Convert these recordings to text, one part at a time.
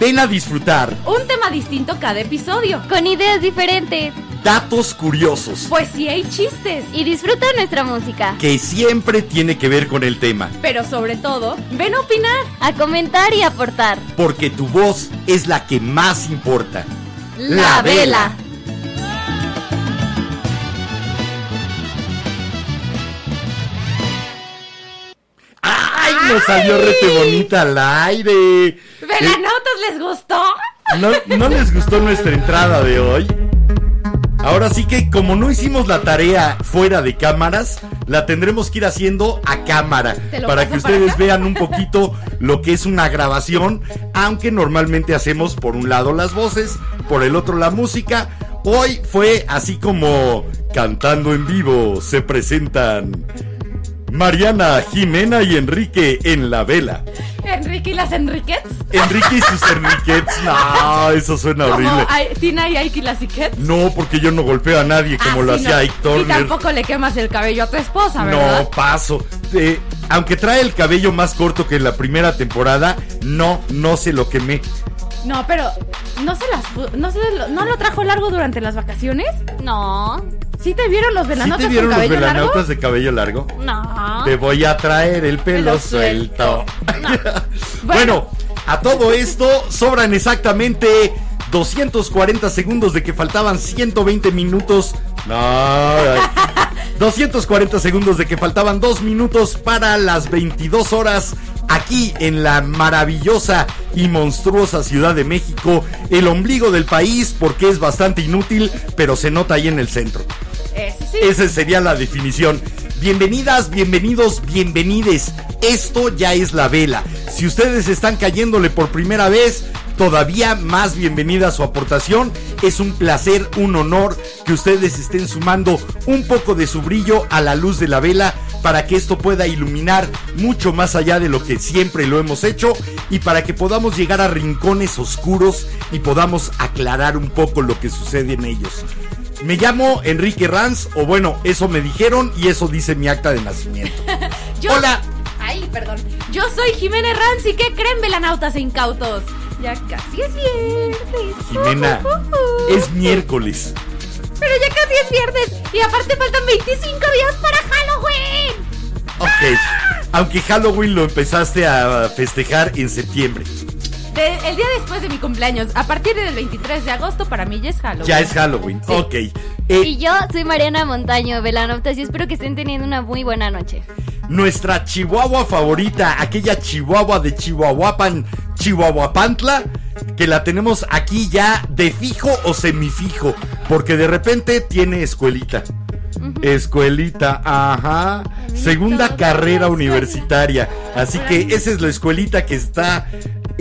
Ven a disfrutar Un tema distinto cada episodio. Con ideas diferentes. datos curiosos Poesía y chistes. Y disfruta nuestra música. que siempre tiene que ver con el tema, Pero sobre todo, ven a opinar. A comentar y aportar. porque tu voz es la que más importa. La vela. ¡Ay, nos salió rete bonita al aire! ¿Velanautas les gustó? ¿No, ¿No les gustó nuestra entrada de hoy? Ahora sí que como no hicimos la tarea fuera de cámaras, la tendremos que ir haciendo a cámara ¿Te lo para que ustedes vean un poquito lo que es una grabación, aunque normalmente hacemos por un lado las voces, por el otro la música. Hoy fue así como cantando en vivo se presentan Mariana, Jimena y Enrique en la vela. Enrique y las Enriquets. Enrique y sus Enriquets. No, eso suena Como horrible. Tina y Ike y las Iquets. No, porque yo no golpeo a nadie como Ah, lo sí, hacía no. Ike Y tampoco le quemas el cabello a tu esposa, ¿verdad? No, paso. Eh, aunque trae el cabello más corto que en la primera temporada, no, no se lo quemé. No, pero no se las no se lo, no lo trajo largo durante las vacaciones. No. ¿Sí te vieron los ¿Sí velanautas te vieron con los cabello velanautas largo? de cabello largo? No. Te voy a traer el pelo suelto. suelto. bueno, a todo esto sobran exactamente 240 segundos de que faltaban 120 minutos. No, ay. 240 segundos de que faltaban 2 minutos para las 22 horas aquí en la maravillosa y monstruosa Ciudad de México, el ombligo del país porque es bastante inútil, pero se nota ahí en el centro. Esa sería la definición. Bienvenidas, bienvenidos, bienvenides. Esto ya es la vela. Si ustedes están cayéndole por primera vez, todavía más bienvenida su aportación. Es un placer, un honor que ustedes estén sumando un poco de su brillo a la luz de la vela para que esto pueda iluminar mucho más allá de lo que siempre lo hemos hecho y para que podamos llegar a rincones oscuros y podamos aclarar un poco lo que sucede en ellos. Me llamo Enrique Ranz, o bueno, eso me dijeron y eso dice mi acta de nacimiento. Yo- Hola. Ay, perdón. Yo soy Jimena Herranz y ¿qué creen, velanautas e incautos? Ya casi es viernes. Jimena, es miércoles. Pero ya casi es viernes. Y aparte faltan 25 días para Halloween. Ok. Aunque Halloween lo empezaste a festejar en septiembre. De- el día después de mi cumpleaños, a partir del 23 de agosto, para mí ya es Halloween. Ya es Halloween. Sí. Ok. Y Eh, yo soy Mariana Montaño, velanautas, y espero que estén teniendo una muy buena noche. nuestra chihuahua favorita, aquella chihuahua de Chihuahuapan, Chihuahuapantla, que la tenemos aquí ya de fijo o semifijo, porque de repente tiene escuelita. Escuelita, ajá. Segunda carrera universitaria. Así que esa es la escuelita que está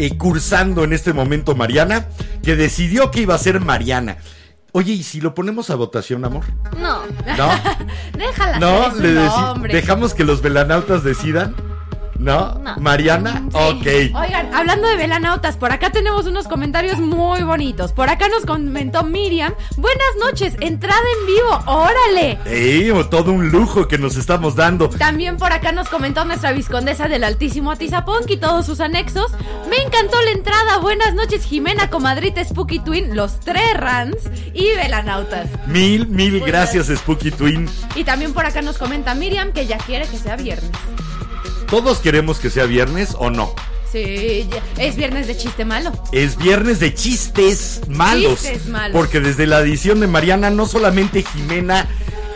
eh, cursando en este momento Mariana, que decidió que iba a ser Mariana. Oye, ¿y si lo ponemos a votación, amor? No. ¿No? Déjala ¿No? Le dejamos que los velanautas decidan. ¿No? No. ¿Mariana? Ok. Oigan, hablando de velanautas, por acá tenemos unos comentarios muy bonitos. Por acá nos comentó Miriam. Buenas noches, entrada en vivo, órale. Ey, todo un lujo que nos estamos dando. También por acá nos comentó nuestra viscondesa del Altísimo Atizapunk y todos sus anexos. Me encantó la entrada. Buenas noches, Jimena, comadrita Spooky Twin, los tres Rans y velanautas. Mil, mil gracias, Spooky Twin. Y también por acá nos comenta Miriam que ya quiere que sea viernes. ¿Todos queremos que sea viernes o no? Sí, es viernes de chiste malo. Es viernes de chistes malos. Chistes malos. Porque desde la edición de Mariana, no solamente Jimena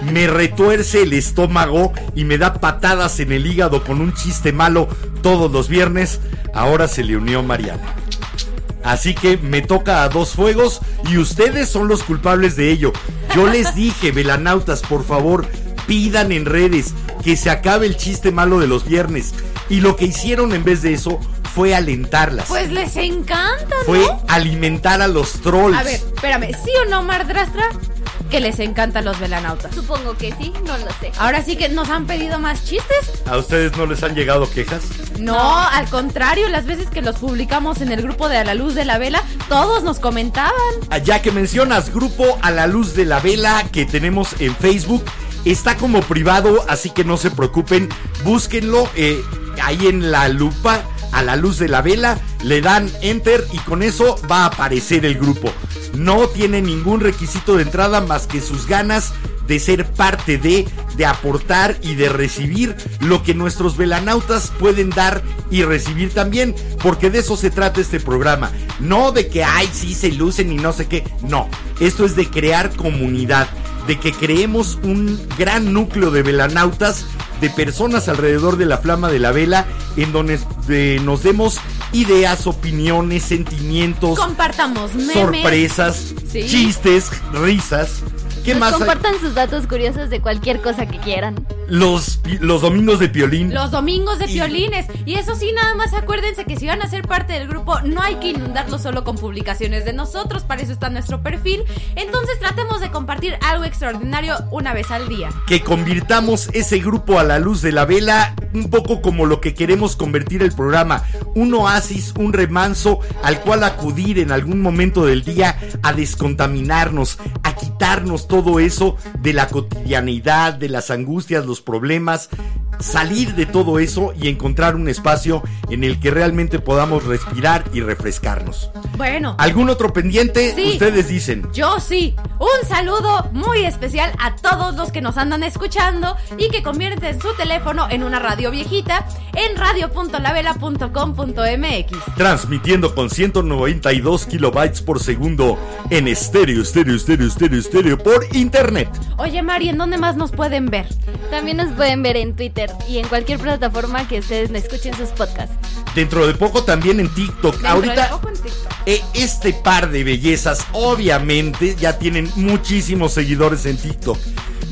me retuerce el estómago y me da patadas en el hígado con un chiste malo todos los viernes, ahora se le unió Mariana. Así que me toca a dos fuegos y ustedes son los culpables de ello. Yo les dije, velanautas, por favor, pidan en redes que se acabe el chiste malo de los viernes. Y lo que hicieron en vez de eso fue alentarlas. Pues les encanta, ¿no? fue alimentar a los trolls. A ver, espérame, ¿sí o no, Mardrastra? Que les encantan los velanautas. Supongo que sí, no lo sé. Ahora sí que nos han pedido más chistes. ¿A ustedes no les han llegado quejas? No, al contrario, las veces que los publicamos en el grupo de A la Luz de la Vela, todos nos comentaban. Ah, Ya que mencionas grupo a la luz de la vela que tenemos en Facebook, está como privado, así que no se preocupen, búsquenlo eh, ahí en la lupa, a la luz de la vela, le dan enter y con eso va a aparecer el grupo. No tiene ningún requisito de entrada más que sus ganas de ser parte de, de aportar y de recibir lo que nuestros velanautas pueden dar y recibir también, porque de eso se trata este programa. No de que, ay, sí, se lucen y no sé qué. No, esto es de crear comunidad, de que creemos un gran núcleo de velanautas, de personas alrededor de la flama de la vela, en donde de- nos demos ideas, opiniones, sentimientos, Compartamos memes. sorpresas, Sí. chistes, risas. ¿Qué Nos más? hay? compartan sus datos curiosos de cualquier cosa que quieran. Los, los domingos de piolín. Los domingos de piolines. Y eso sí, nada más acuérdense que si van a ser parte del grupo, no hay que inundarlo solo con publicaciones de nosotros. Para eso está nuestro perfil. Entonces tratemos de compartir algo extraordinario una vez al día. que convirtamos ese grupo a la luz de la vela, un poco como lo que queremos convertir el programa, un oasis, un remanso al cual acudir en algún momento del día a descontaminarnos, a quitarnos todo eso de la cotidianidad, de las angustias, los problemas, salir de todo eso y encontrar un espacio en el que realmente podamos respirar y refrescarnos. Bueno. ¿Algún otro pendiente? Sí. Ustedes dicen. Yo sí. Un saludo muy especial a todos los que nos andan escuchando y que convierten su teléfono en una radio viejita en radio.lavela.com.mx. transmitiendo con 192 kilobytes por segundo en estéreo, estéreo, estéreo, estéreo, estéreo por internet. Oye, Mari, ¿en dónde más nos pueden ver? También nos pueden ver en Twitter y en cualquier plataforma que ustedes escuchen sus podcasts. Dentro de poco también en TikTok. Dentro de Ahorita poco en TikTok. eh, este par de bellezas obviamente ya tienen muchísimos seguidores en TikTok.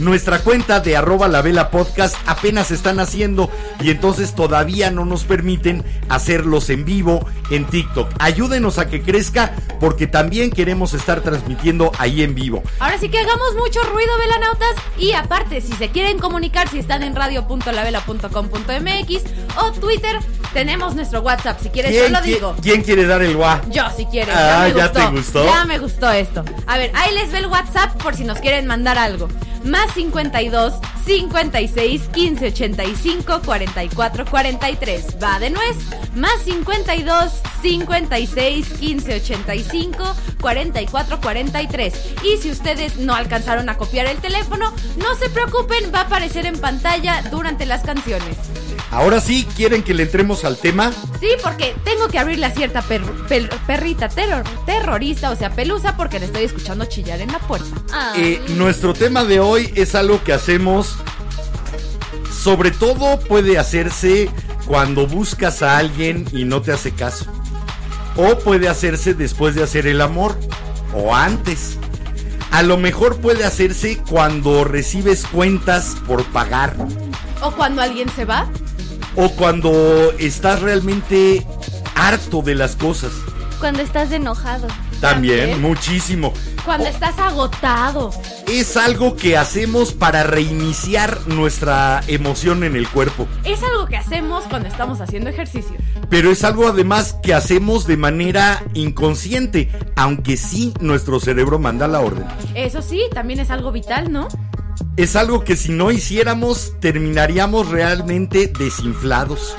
Nuestra cuenta de arroba la vela podcast apenas están haciendo y entonces todavía no nos permiten hacerlos en vivo en TikTok. Ayúdenos a que crezca porque también queremos estar transmitiendo ahí en vivo. Ahora sí que hagamos mucho ruido, velanautas. Y aparte, si se quieren comunicar, si están en radio.lavela.com.mx o Twitter, tenemos nuestro WhatsApp. Si quieres, yo lo digo. quién quiere dar el guá? Yo, si quieren. Ah, ya, me ¿ya gustó. te gustó? Ya me gustó esto. A ver, ahí les ve el WhatsApp por si nos quieren mandar algo. Más 52 56 15 85 44 43. Va de nuez. Más 52 56 15 85 44 43. Y si ustedes no alcanzaron a copiar el teléfono, no se preocupen, va a aparecer en pantalla durante las canciones. Ahora sí, ¿quieren que le entremos al tema? Sí, porque tengo que abrirle a cierta per- per- perrita terror- terrorista, o sea, pelusa, porque le estoy escuchando chillar en la puerta. Ah, Eh, nuestro tema de hoy es algo que hacemos, sobre todo puede hacerse cuando buscas a alguien y no te hace caso. O puede hacerse después de hacer el amor, o antes. A lo mejor puede hacerse cuando recibes cuentas por pagar. O cuando alguien se va. O cuando estás realmente harto de las cosas. cuando estás enojado. También, También. muchísimo. Cuando estás agotado. Es algo que hacemos para reiniciar nuestra emoción en el cuerpo. Es algo que hacemos cuando estamos haciendo ejercicio. Pero es algo además que hacemos de manera inconsciente, aunque sí nuestro cerebro manda la orden. Eso sí, también es algo vital, ¿no? Es algo que si no hiciéramos terminaríamos realmente desinflados.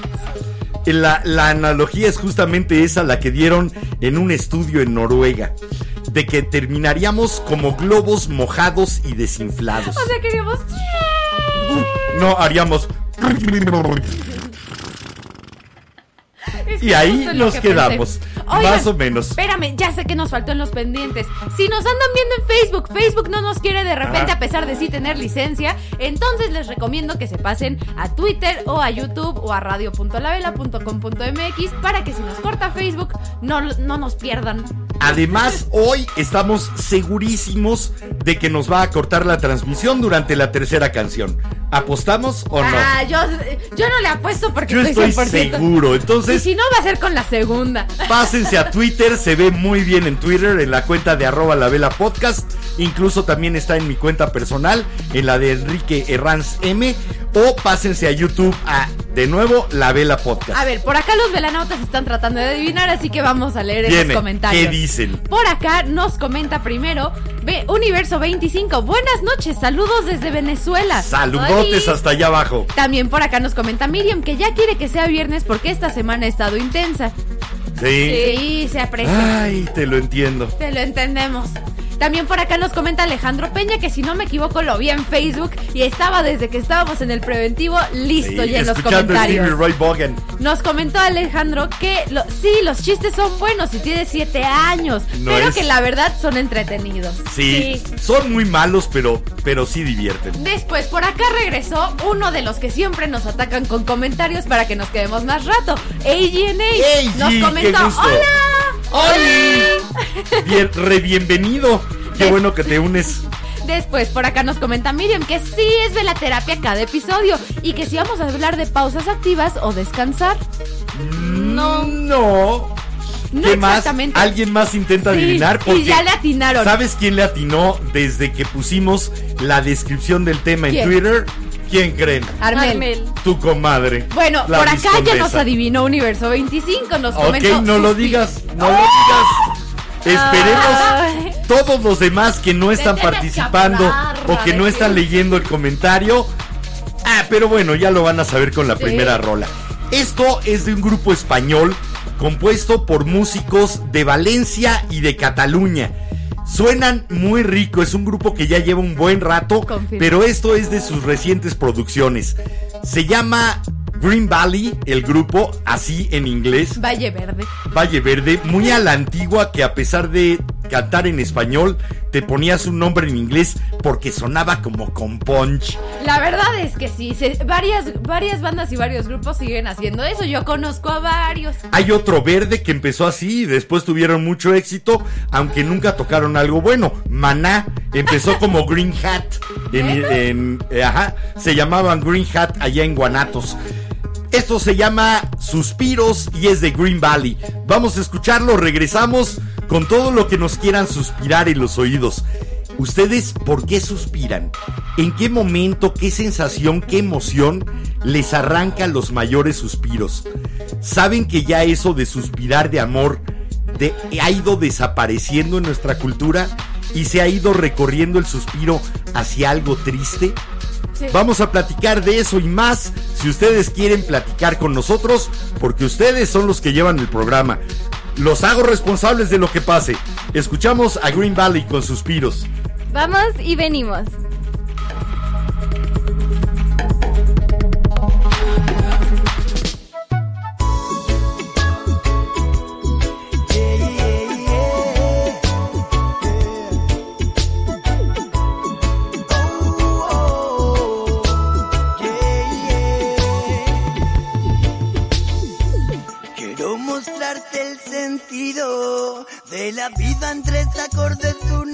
La, la analogía es justamente esa la que dieron en un estudio en Noruega, de que terminaríamos como globos mojados y desinflados. O sea, queríamos... No, haríamos... Es que Y ahí nos que quedamos. Oigan, más o menos. Espérame, ya sé que nos faltó en los pendientes. Si nos andan viendo en Facebook, Facebook no nos quiere de repente Ajá. a pesar de sí tener licencia, entonces les recomiendo que se pasen a Twitter o a YouTube o a radio.lavela.com.mx para que si nos corta Facebook no, no nos pierdan. Además, hoy estamos segurísimos de que nos va a cortar la transmisión durante la tercera canción. ¿Apostamos o no? Ah, yo, yo no le apuesto porque Yo estoy 100%. seguro. Y Entonces, si no, va a ser con la segunda. pásense a Twitter. Se ve muy bien en Twitter, en la cuenta de arroba la vela podcast. Incluso también está en mi cuenta personal, en la de Enrique Herranz M. O pásense a YouTube a, de nuevo, la vela podcast. A ver, por acá los velanautas están tratando de adivinar, así que vamos a leer esos Viene, comentarios. ¿Qué dicen? Por acá nos comenta primero ve, Universo 25. Buenas noches, saludos desde Venezuela. Saludotes Hasta allá abajo. También por acá nos comenta Miriam que ya quiere que sea viernes porque esta semana ha estado intensa. Sí. Sí, se aprecia. Ay, te lo entiendo. Te lo entendemos. También por acá nos comenta Alejandro Peña que si no me equivoco lo vi en Facebook y estaba desde que estábamos en el preventivo listo Sí, ya en los comentarios. Nos comentó Alejandro que lo- sí, los chistes son buenos y tiene siete años, No pero es- que la verdad son entretenidos. Sí, son muy malos, pero, pero sí divierten. Después, por acá regresó uno de los que siempre nos atacan con comentarios para que nos quedemos más rato. AGNA nos comentó. ¡Hola! ¡Oli! Bien, re bienvenido. Qué bueno que te unes. Después, por acá nos comenta Miriam que sí es de la terapia cada episodio y que si vamos a hablar de pausas activas o descansar. No. No. No ¿Qué más? exactamente. ¿Alguien más intenta Sí, adivinar? y ya le atinaron. ¿Sabes quién le atinó desde que pusimos la descripción del tema en. Twitter? ¿Quién creen? Armel. Armel. Tu comadre. Bueno, la por acá ya nos adivinó Universo 25. Nos comentó. Ok, no lo digas, no lo digas. Esperemos Ay. todos los demás que no están Vete participando chaparra, o que no están leyendo el comentario. Ah, pero bueno, ya lo van a saber con la Sí. primera rola. Esto es de un grupo español compuesto por músicos de Valencia y de Cataluña. Suenan muy rico, es un grupo que ya lleva un buen rato, pero esto es de sus recientes producciones. Se llama Green Valley, el grupo, así en inglés. Valle Verde. Valle Verde, muy a la antigua que a pesar de cantar en español, te ponías un nombre en inglés porque sonaba como con punch. La verdad es que sí, se- varias, varias bandas y varios grupos siguen haciendo eso. Yo conozco a varios. Hay otro verde que empezó así y después tuvieron mucho éxito, aunque nunca tocaron algo bueno. Maná empezó como Green Hat. En, en- eh, ajá, se llamaban Green Hat allá en Guanatos. Esto se llama Suspiros y es de Green Valley. Vamos a escucharlo, regresamos con todo lo que nos quieran suspirar en los oídos. ¿Ustedes por qué suspiran? ¿En qué momento, qué sensación, qué emoción les arranca los mayores suspiros? ¿Saben que ya eso de suspirar de amor de- ha ido desapareciendo en nuestra cultura y se ha ido recorriendo el suspiro hacia algo triste? Sí. Vamos a platicar de eso y más si ustedes quieren platicar con nosotros, porque ustedes son los que llevan el programa. Los hago responsables de lo que pase. Escuchamos a Green Valley con suspiros. Vamos y venimos. De la vida en tres acordes, una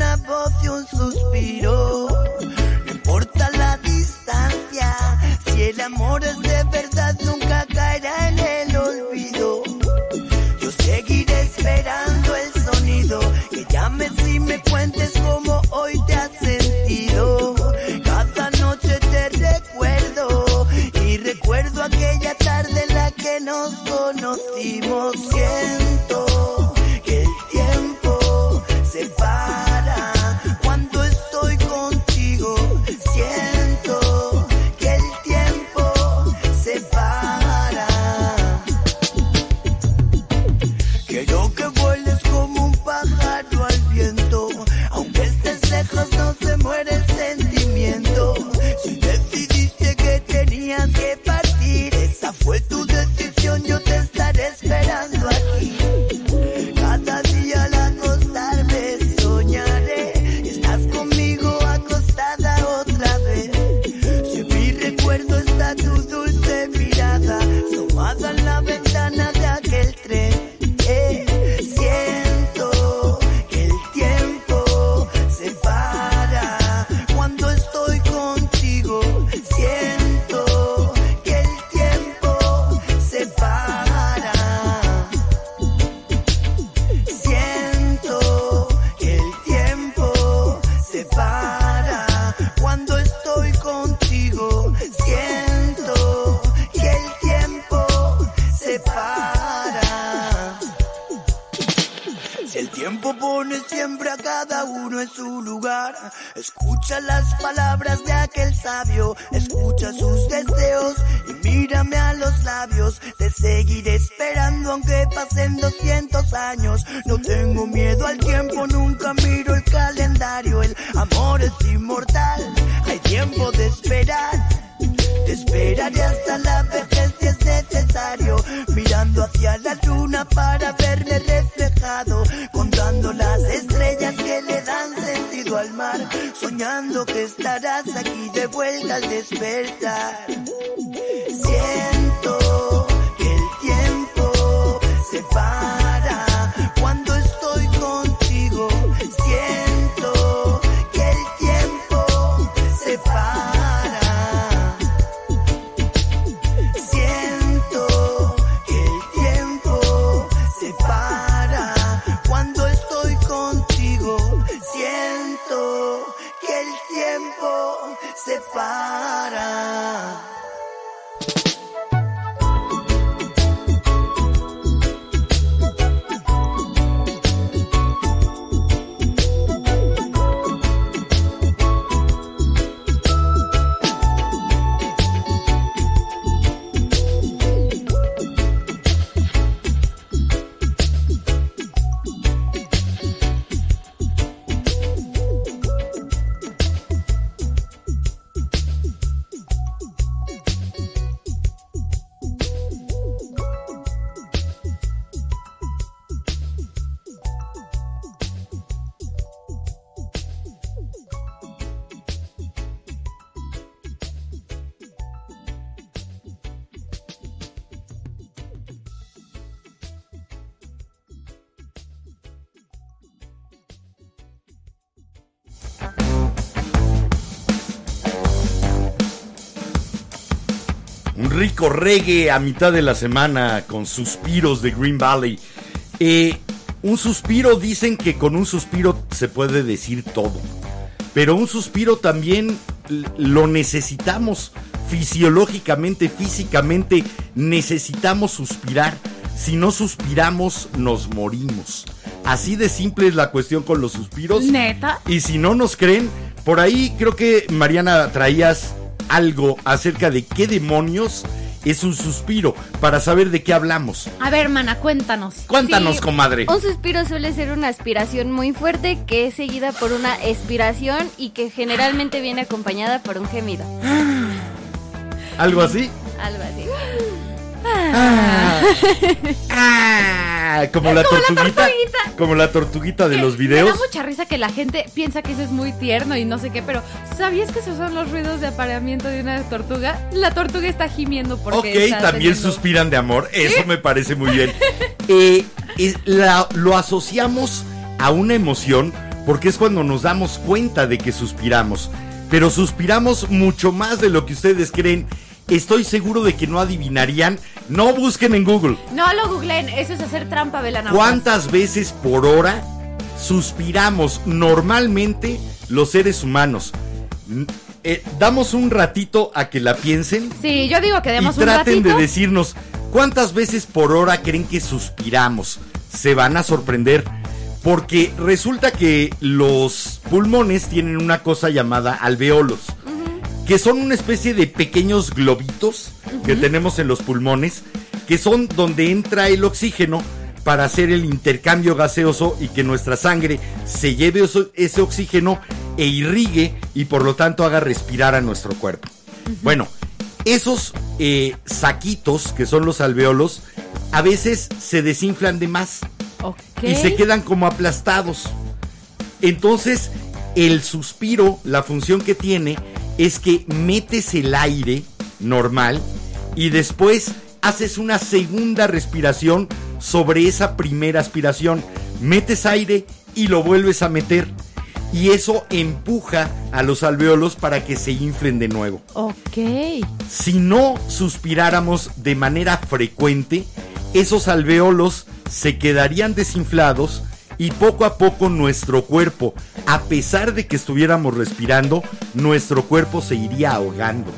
aquí de vuelta al despertar. Siento que el tiempo se para Reggae a mitad de la semana con suspiros de Green Valley. Eh, un suspiro, dicen que con un suspiro se puede decir todo. Pero un suspiro también lo necesitamos fisiológicamente, físicamente. Necesitamos suspirar. Si no suspiramos, nos morimos. Así de simple es la cuestión con los suspiros. ¿Neta? Y si no nos creen, por ahí creo que Mariana traías algo acerca de qué demonios es un suspiro para saber de qué hablamos. A ver, mana, cuéntanos. Cuéntanos, Sí, comadre. Un suspiro suele ser una aspiración muy fuerte que es seguida por una expiración y que generalmente viene acompañada por un gemido. ¿Algo así? Algo así. Ah, Ah, como la Como la tortuguita. Como la tortuguita de Que los Me videos. da mucha risa que la gente piensa que eso es muy tierno y no sé qué, pero ¿sabías que esos son los ruidos de apareamiento de una tortuga? La tortuga está gimiendo porque Ok, está también teniendo- suspiran de amor. Eso me parece muy bien. Eh, la- lo asociamos a una emoción porque es cuando nos damos cuenta de que suspiramos. Pero suspiramos mucho más de lo que ustedes creen. Estoy seguro de que no adivinarían. No busquen en Google. No lo googleen, eso es hacer trampa, Belana. ¿Cuántas veces por hora suspiramos normalmente los seres humanos? Mm, eh, damos un ratito a que la piensen Sí, yo digo que y demos un traten ratito. de decirnos cuántas veces por hora creen que suspiramos. Se van a sorprender. Porque resulta que los pulmones tienen una cosa llamada alveolos. Que son una especie de pequeños globitos que tenemos en los pulmones. Que son donde entra el oxígeno para hacer el intercambio gaseoso y que nuestra sangre se lleve ese oxígeno e irrigue y por lo tanto haga respirar a nuestro cuerpo. Bueno, esos eh, saquitos que son los alveolos a veces se desinflan de más y se quedan como aplastados. Entonces, el suspiro, la función que tiene es que metes el aire normal y después haces una segunda respiración sobre esa primera aspiración. Metes aire y lo vuelves a meter. Y eso empuja a los alveolos para que se inflen de nuevo. Ok. Si no suspiráramos de manera frecuente, esos alveolos se quedarían desinflados y poco a poco nuestro cuerpo, a pesar de que estuviéramos respirando, nuestro cuerpo se iría ahogando.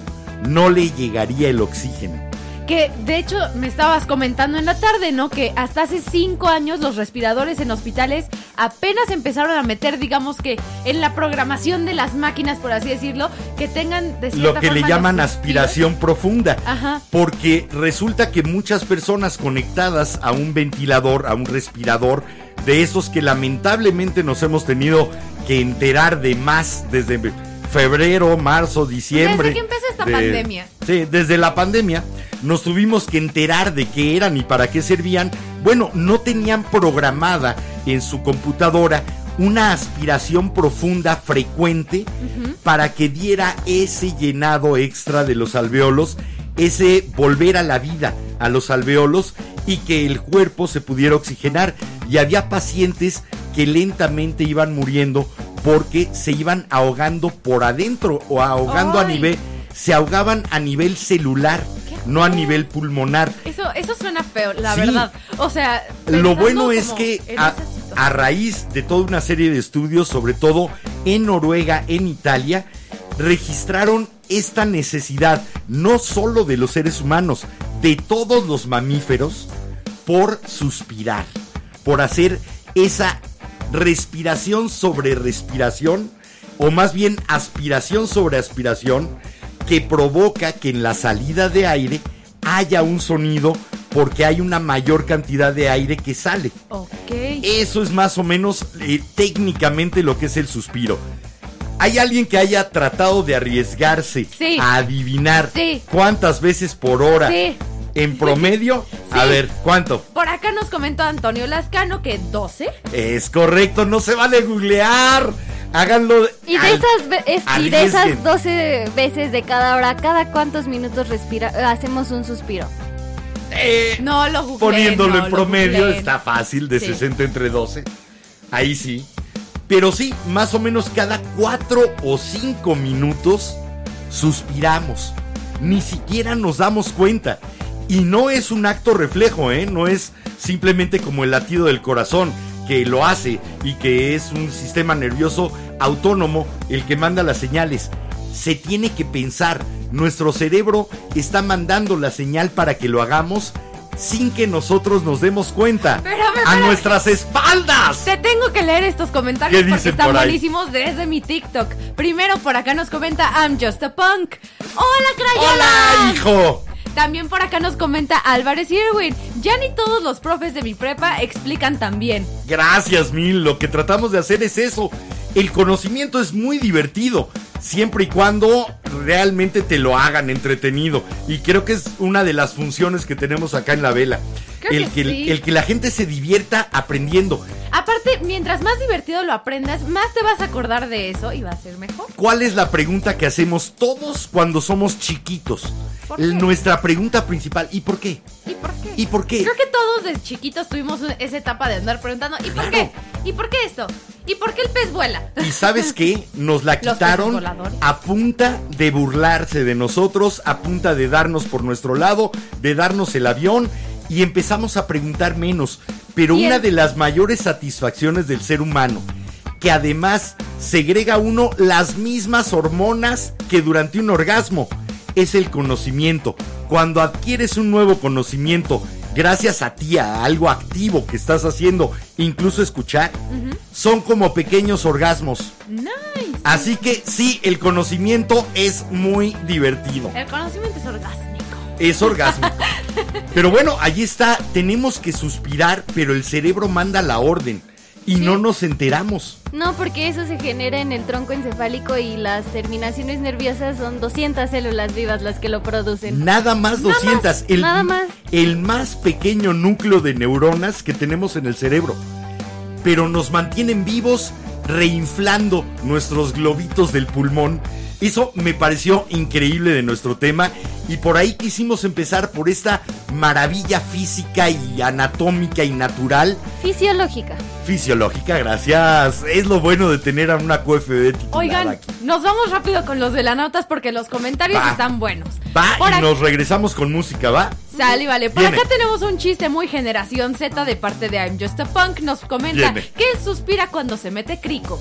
No le llegaría el oxígeno. Que de hecho me estabas comentando en la tarde, ¿no? Que hasta hace cinco años los respiradores en hospitales apenas empezaron a meter, digamos que en la programación de las máquinas, por así decirlo, que tengan de Lo que le llaman aspiración profunda. Ajá. Porque resulta que muchas personas conectadas a un ventilador, a un respirador, de esos que lamentablemente nos hemos tenido que enterar de más desde febrero, marzo, diciembre. Desde que empezó esta pandemia. Sí, desde la pandemia nos tuvimos que enterar de qué eran y para qué servían. Bueno, no tenían programada en su computadora una aspiración profunda frecuente para que diera ese llenado extra de los alveolos, ese volver a la vida a los alveolos y que el cuerpo se pudiera oxigenar. Y había pacientes que lentamente iban muriendo porque se iban ahogando por adentro o ahogando a nivel, se ahogaban a nivel celular, ¿Qué no a nivel pulmonar. Eso, eso suena feo, la Sí. verdad. O sea, Lo bueno es que a, a raíz de toda una serie de estudios, sobre todo en Noruega, en Italia, registraron esta necesidad, no solo de los seres humanos, de todos los mamíferos, por suspirar, por hacer esa respiración sobre respiración, o más bien aspiración sobre aspiración, que provoca que en la salida de aire haya un sonido porque hay una mayor cantidad de aire que sale. Ok. Eso es más o menos eh, técnicamente lo que es el suspiro. ¿Hay alguien que haya tratado de arriesgarse Sí. a adivinar Sí. cuántas veces por hora Sí. En promedio? A ver, ¿cuánto? Por acá nos comentó Antonio Lascano que 12. Es correcto, no se vale googlear. Háganlo. Y de al- esas ve- es- y de esas 12 veces de cada hora, ¿cada cuántos minutos respira hacemos un suspiro? Eh, No lo googleé, Poniéndolo no en promedio está fácil, de Sí. 60 entre 12. Ahí sí. Pero sí, más o menos cada 4 o 5 minutos suspiramos. Ni siquiera nos damos cuenta. Y no es un acto reflejo, ¿eh? No es simplemente como el latido del corazón que lo hace y que es un sistema nervioso autónomo el que manda las señales. Se tiene que pensar. Nuestro cerebro está mandando la señal para que lo hagamos sin que nosotros nos demos cuenta. Espérame, ¡A nuestras espaldas! Te tengo que leer estos comentarios ¿Qué porque están por buenísimos desde mi TikTok. Primero por acá nos comenta I'm Just a Punk. ¡Hola, Crayola! ¡Hola, hijo! También por acá nos comenta Álvarez Irwin. Ya ni todos los profes de mi prepa explican tan bien. Gracias, Mil. Lo que tratamos de hacer es eso. El conocimiento es muy divertido, siempre y cuando realmente te lo hagan entretenido. Y creo que es una de las funciones que tenemos acá en la vela. Creo el, que que, sí. el que la gente se divierta aprendiendo. Aparte, mientras más divertido lo aprendas, más te vas a acordar de eso y va a ser mejor. ¿Cuál es la pregunta que hacemos todos cuando somos chiquitos? ¿Por qué? Nuestra pregunta principal. ¿Y por qué? ¿Y por qué? ¿Y por qué? Creo que todos de chiquitos tuvimos esa etapa de andar preguntando ¿y por Claro. qué? ¿Y por qué esto? ¿Y por qué el pez vuela? ¿Y sabes qué? Nos la quitaron a punta de burlarse de nosotros, a punta de darnos por nuestro lado, de darnos el avión y empezamos a preguntar menos. Pero una de las mayores satisfacciones del ser humano, que además segrega uno las mismas hormonas que durante un orgasmo, es el conocimiento. Cuando adquieres un nuevo conocimiento, gracias a ti, a algo activo que estás haciendo, incluso escuchar, son como pequeños orgasmos. Nice. Así que sí, el conocimiento es muy divertido. El conocimiento es orgásmico. Es orgásmico. Pero bueno, ahí está. Tenemos que suspirar, pero el cerebro manda la orden. Y Sí. no nos enteramos. No, porque eso se genera en el tronco encefálico y las terminaciones nerviosas son 200 células vivas las que lo producen. Nada más Nada 200. más, el, nada más. el más pequeño núcleo de neuronas que tenemos en el cerebro. Pero nos mantienen vivos reinflando nuestros globitos del pulmón. Eso me pareció increíble de nuestro tema y por ahí quisimos empezar por esta maravilla física y anatómica y natural. Fisiológica. Fisiológica, gracias. Es lo bueno de tener a una QFB titulada Oigan, aquí. nos vamos rápido con los de la notas porque los comentarios Va. están buenos. Va Por y nos regresamos con música, ¿va? Sale, vale. Por Viene. acá tenemos un chiste muy generación Z de parte de I'm Just a Punk. Nos comenta Viene. que suspira cuando se mete crico.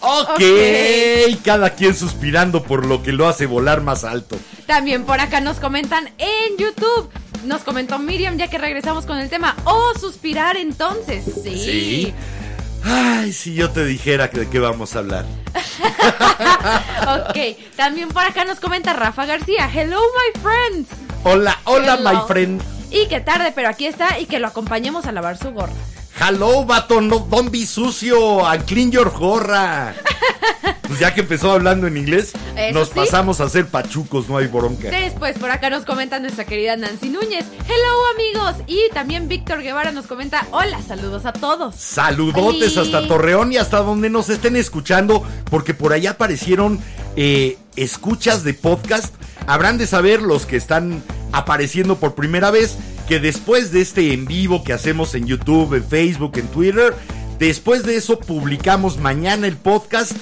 Ok, Ok. cada quien suspirando por lo que lo hace volar más alto. También por acá nos comentan en YouTube. Nos comentó Miriam ya que regresamos con el tema. Oh, suspirar entonces. Sí. Sí. Ay, si yo te dijera de qué vamos a hablar. Ok. También por acá nos comenta Rafa García. Hello, my friends. Hola, hola, Hello. my friend. Y que tarde, pero aquí está. Y que lo acompañemos a lavar su gorra. Hello, vato, no, don't be sucio, and clean your gorra. Pues ya que empezó hablando en inglés, Eso nos sí. pasamos a hacer pachucos, no hay bronca. Después por acá nos comenta nuestra querida Nancy Núñez. Hello amigos. Y también Víctor Guevara nos comenta. Hola, saludos a todos. Saludotes hasta Torreón y hasta donde nos estén escuchando, porque por allá aparecieron eh, escuchas de podcast. Habrán de saber los que están apareciendo por primera vez que después de este en vivo que hacemos en YouTube, en Facebook, en Twitter, después de eso publicamos mañana el podcast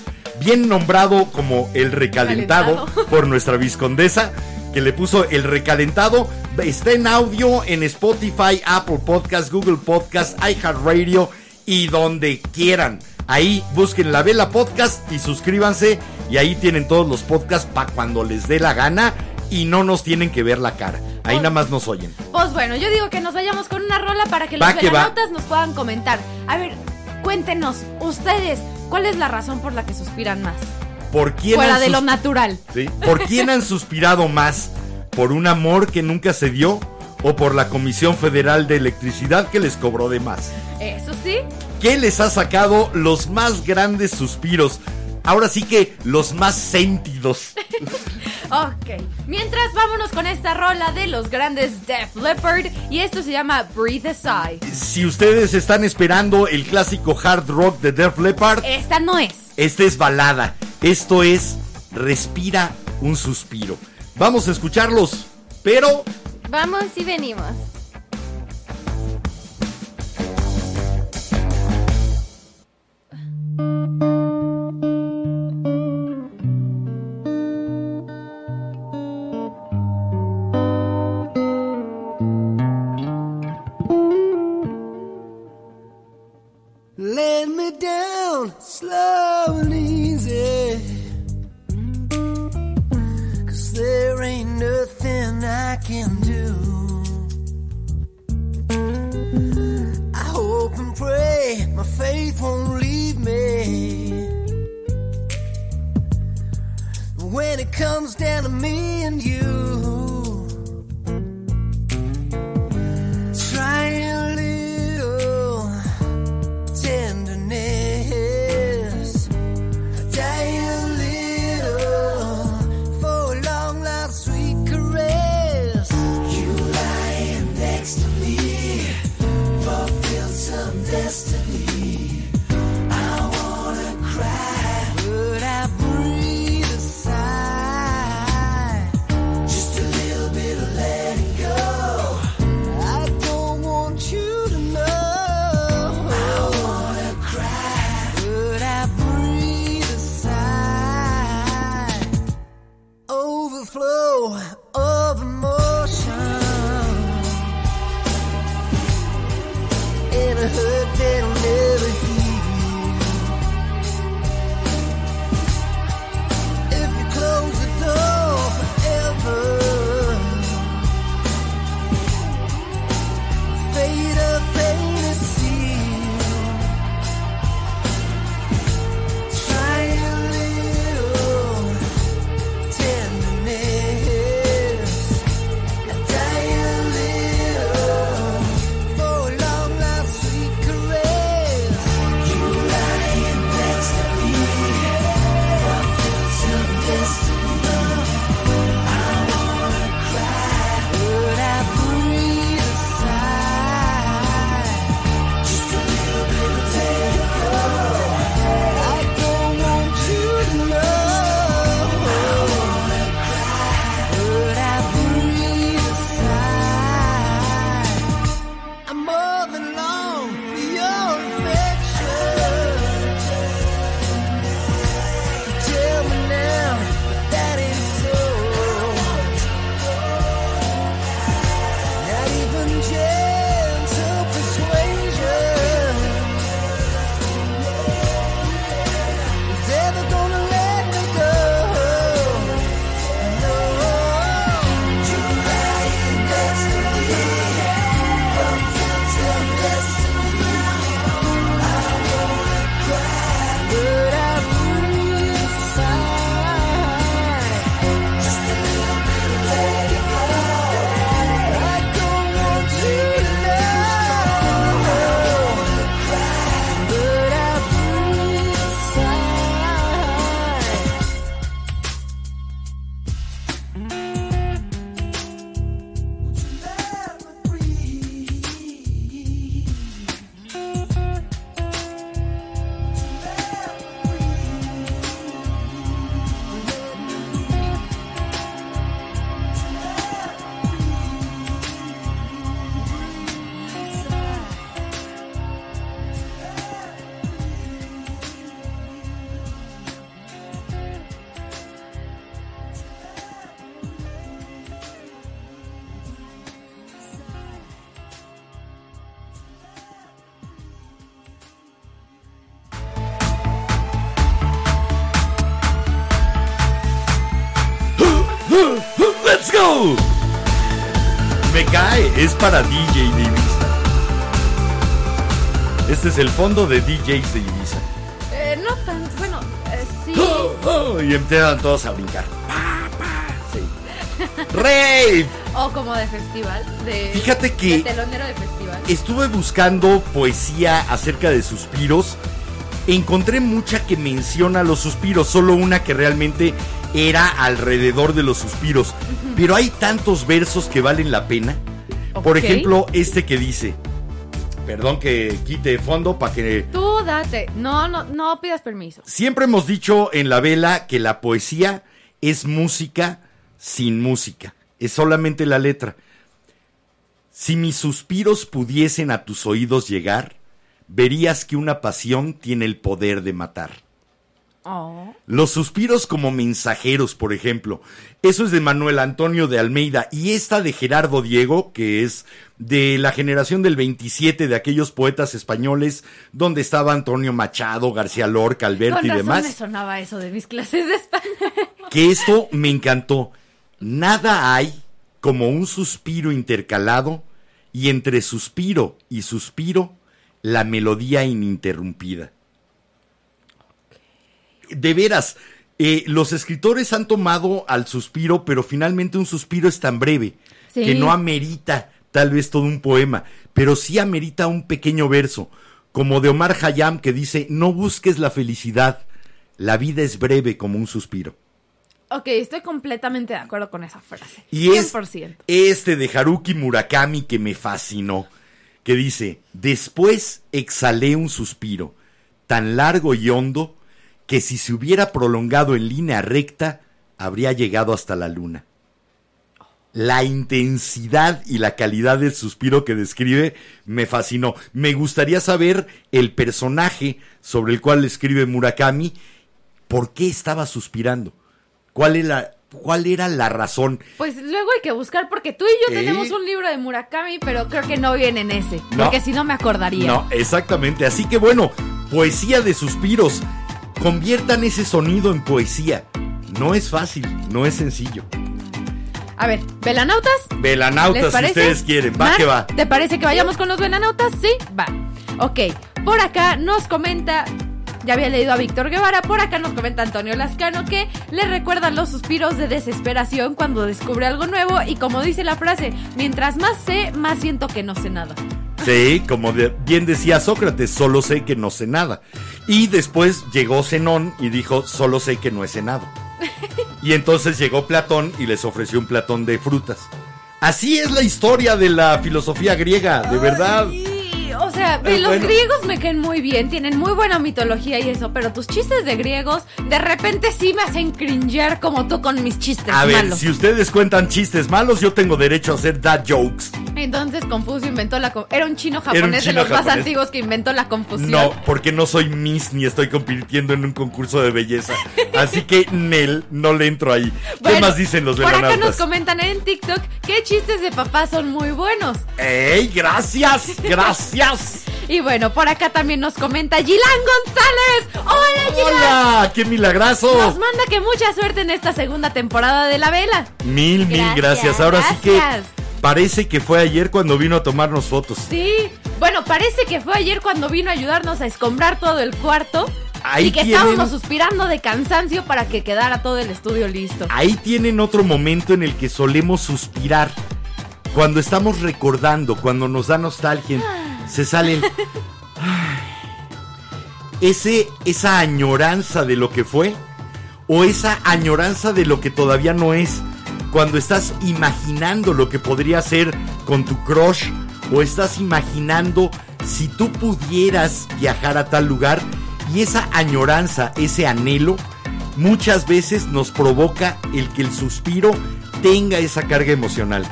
bien nombrado como el recalentado Recalentado. por nuestra viscondesa que le puso el recalentado. Está en audio en Spotify, Apple Podcast, Google Podcast, iHeartRadio y donde quieran. Ahí busquen la Vela Podcast y suscríbanse y ahí tienen todos los podcasts para cuando les dé la gana y no nos tienen que ver la cara. Ahí nada más nos oyen. Pues bueno, yo digo que nos vayamos con una rola para que los Va va. velanautas nos puedan comentar. A ver, cuéntenos, ustedes, ¿cuál es la razón por la que suspiran más? ¿Por quién Fuera de lo natural. ¿Sí? ¿Por quién han suspirado más? ¿Por un amor que nunca se dio? ¿O por la Comisión Federal de Electricidad que les cobró de más? Eso sí. ¿Qué les ha sacado los más grandes suspiros? Ahora sí que los más sentidos. Ok. Mientras, vámonos con esta rola de los grandes Def Leppard. Y esto se llama Breathe a Sigh. Si ustedes están esperando el clásico hard rock de Def Leppard, Esta no es. Esta es balada. Esto es Respira un suspiro. Vamos a escucharlos, pero Vamos y venimos. Me cae, es para DJ de Ibiza. Este es el fondo de DJs de Ibiza. Eh, no tan, bueno, eh, sí. Oh, oh, y empiezan todos a brincar. Pa, pa, sí. ¡Rave! O como de festival. De, Fíjate que- de telonero de festival. Estuve buscando poesía acerca de suspiros. Encontré mucha que menciona los suspiros, solo una que realmente era alrededor de los suspiros. Pero hay tantos versos que valen la pena. Por ejemplo, este que dice, perdón que quite fondo para que... Tú date. No, no, no pidas permiso. Siempre hemos dicho en la vela que la poesía es música sin música, es solamente la letra. Si mis suspiros pudiesen a tus oídos llegar, verías que una pasión tiene el poder de matar. Oh. Los suspiros como mensajeros, por ejemplo. Eso es de Manuel Antonio de Almeida. Y esta de Gerardo Diego, que es de la generación del 27 de aquellos poetas españoles, donde estaba Antonio Machado, García Lorca, Alberti Con y razón demás. me sonaba eso de mis clases de español. Que esto me encantó. Nada hay como un suspiro intercalado y entre suspiro y suspiro la melodía ininterrumpida. De veras, eh, los escritores han tomado al suspiro, pero finalmente un suspiro es tan breve Sí. que no amerita tal vez todo un poema, pero sí amerita un pequeño verso, como de Omar Hayam que dice, no busques la felicidad, la vida es breve como un suspiro. Ok, estoy completamente de acuerdo con esa frase. Y es 100%. este de Haruki Murakami que me fascinó, que dice, después exhalé un suspiro, tan largo y hondo, que si se hubiera prolongado en línea recta, habría llegado hasta la luna. La intensidad y la calidad del suspiro que describe me fascinó. Me gustaría saber el personaje sobre el cual escribe Murakami, por qué estaba suspirando, cuál era, cuál era la razón. Pues luego hay que buscar, porque tú y yo ¿Eh? tenemos un libro de Murakami, pero creo que no viene en ese. No. Porque si no me acordaría. No, exactamente. Así que bueno, poesía de suspiros. Conviertan ese sonido en poesía. No es fácil, no es sencillo. A ver, ¿velanautas? ¿Les Velanautas, si ustedes quieren. Va Mar, que va. ¿Te parece que vayamos con los velanautas? Sí, va. Ok, por acá nos comenta. Ya había leído a Víctor Guevara, por acá nos comenta Antonio Lascano que le recuerdan los suspiros de desesperación cuando descubre algo nuevo y como dice la frase, mientras más sé, más siento que no sé nada. Sí, como de- bien decía Sócrates, solo sé que no sé nada. Y después llegó Zenón y dijo, solo sé que no he cenado. Y entonces llegó Platón y les ofreció un platón de frutas. Así es la historia de la filosofía griega, de verdad. Ay, o sea, Eh, los bueno. griegos me caen muy bien, tienen muy buena mitología y eso, pero tus chistes de griegos de repente sí me hacen cringear como tú con mis chistes A ver, malos. si ustedes cuentan chistes malos, yo tengo derecho a hacer dad jokes. Entonces Confucio inventó la... Era un chino japonés de los más antiguos que inventó la confusión. No, porque no soy Miss ni estoy compitiendo en un concurso de belleza. Así que, Nel, no le entro ahí. ¿Qué más dicen los Por acá nos velanautas? comentan en TikTok que chistes de papá son muy buenos. ¡Ey, gracias! ¡Gracias! Y bueno, por acá también nos comenta Gilán González. ¡Hola, Gilán! ¡Hola! ¡Qué milagroso! Nos manda que mucha suerte en esta segunda temporada de La Vela. Mil, mil gracias. Gracias, Ahora sí que gracias. parece que fue ayer cuando vino a tomarnos fotos. Sí, bueno, parece que fue ayer cuando vino a ayudarnos a escombrar todo el cuarto. Ahí y que tienen- estábamos suspirando de cansancio para que quedara todo el estudio listo. Ahí tienen otro momento en el que solemos suspirar. Cuando estamos recordando, cuando nos da nostalgia, se salen. Ese, esa añoranza de lo que fue o esa añoranza de lo que todavía no es. Cuando estás imaginando lo que podría ser con tu crush o estás imaginando si tú pudieras viajar a tal lugar y esa añoranza, ese anhelo, muchas veces nos provoca el que el suspiro tenga esa carga emocional.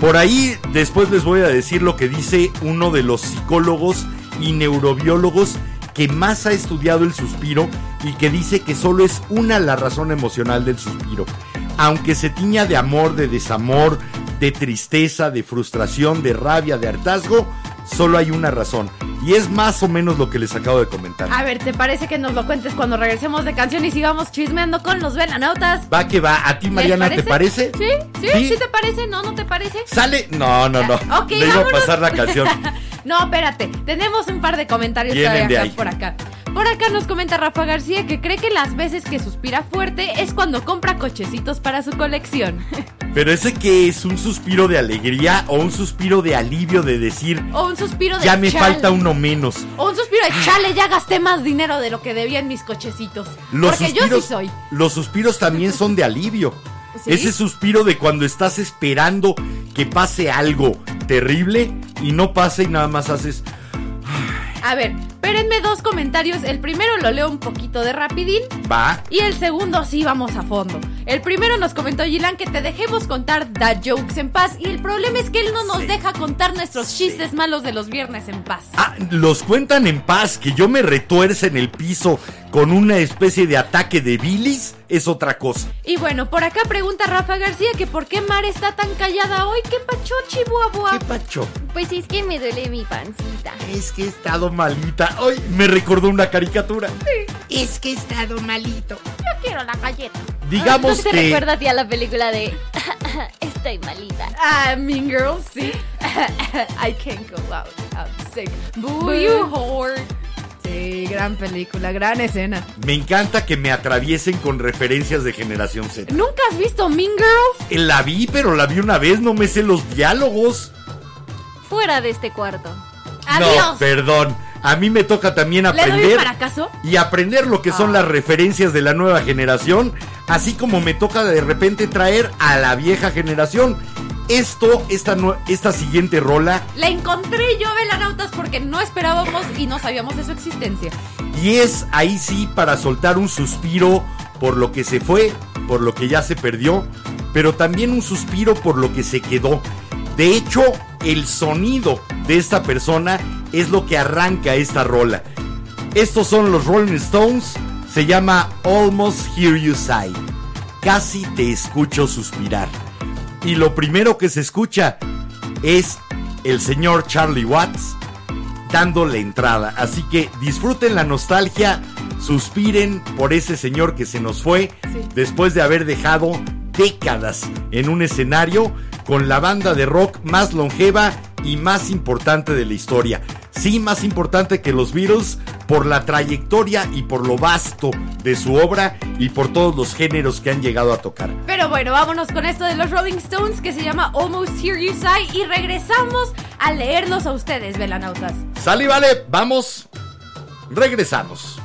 Por ahí después les voy a decir lo que dice uno de los psicólogos y neurobiólogos que más ha estudiado el suspiro y que dice que solo es una la razón emocional del suspiro. Aunque se tiña de amor, de desamor, de tristeza, de frustración, de rabia, de hartazgo, solo hay una razón. Y es más o menos lo que les acabo de comentar. A ver, ¿te parece que nos lo cuentes cuando regresemos de canción y sigamos chismeando con los velanautas? Va que va. ¿A ti, ¿Les Mariana, te parece? ¿Sí? ¿Sí? ¿Sí? ¿Sí te parece? ¿No? ¿No te parece? ¿Sale? No, no, no. Ok, Le iba a pasar la canción. No, espérate. Tenemos un par de comentarios todavía de acá, ahí. por acá. Por acá nos comenta Rafa García que cree que las veces que suspira fuerte es cuando compra cochecitos para su colección. Pero ese que es un suspiro de alegría o un suspiro de alivio de decir, O un suspiro de ya me chale. falta uno menos. O un suspiro de chale, ya gasté más dinero de lo que debía en mis cochecitos. Los Porque suspiros, yo sí soy. Los suspiros también son de alivio. ¿Sí? Ese suspiro de cuando estás esperando que pase algo terrible y no pasa y nada más haces. A ver, espérenme dos comentarios. El primero lo leo un poquito de rapidín. Va. Y el segundo sí vamos a fondo. El primero nos comentó Gilan que te dejemos contar da jokes en paz. Y el problema es que él no nos Sí. deja contar nuestros chistes malos de los viernes en paz. Ah, los cuentan en paz, que yo me retuerce en el piso con una especie de ataque de bilis, es otra cosa. Y bueno, por acá pregunta Rafa García que por qué Mar está tan callada hoy. ¿Qué pacho, chihuahua? ¿Qué pacho? Pues es que me duele mi pancita. Es que he estado malita. Ay, me recordó una caricatura. Es que he estado malito. Yo quiero la galleta. Digamos ¿Te que recuerda a ti a la película de Estoy malita? Ah, Mean Girls, sí. I can't go out. I'm sick. Boo, you whore. Sí, gran película, gran escena. me encanta que me atraviesen con referencias de generación Z. ¿Nunca has visto Mean Girls? Eh, La vi, pero la vi una vez, no me sé los diálogos. Fuera de este cuarto. No, Adiós. perdón. A mí me toca también ¿Le doy aprender y aprender lo que son Ah. las referencias de la nueva generación, así como me toca de repente traer a la vieja generación. Esto, esta, esta siguiente rola, La encontré yo, Velanautas, porque no esperábamos y no sabíamos de su existencia. y es ahí sí para soltar un suspiro por lo que se fue, por lo que ya se perdió, pero también un suspiro por lo que se quedó. De hecho, el sonido de esta persona es lo que arranca esta rola. Estos son los Rolling Stones, se llama Almost Hear You Sigh. Casi te escucho suspirar. Y lo primero que se escucha es el señor Charlie Watts dando la entrada. Así que disfruten la nostalgia, suspiren por ese señor que se nos fue Sí. después de haber dejado décadas en un escenario con la banda de rock más longeva y más importante de la historia. Sí, más importante que los Beatles por la trayectoria y por lo vasto de su obra y por todos los géneros que han llegado a tocar. Pero bueno, vámonos con esto de los Rolling Stones que se llama Almost Hear You Sigh y regresamos a leerlos a ustedes, Velanautas. Sale y vale, vamos. Regresamos.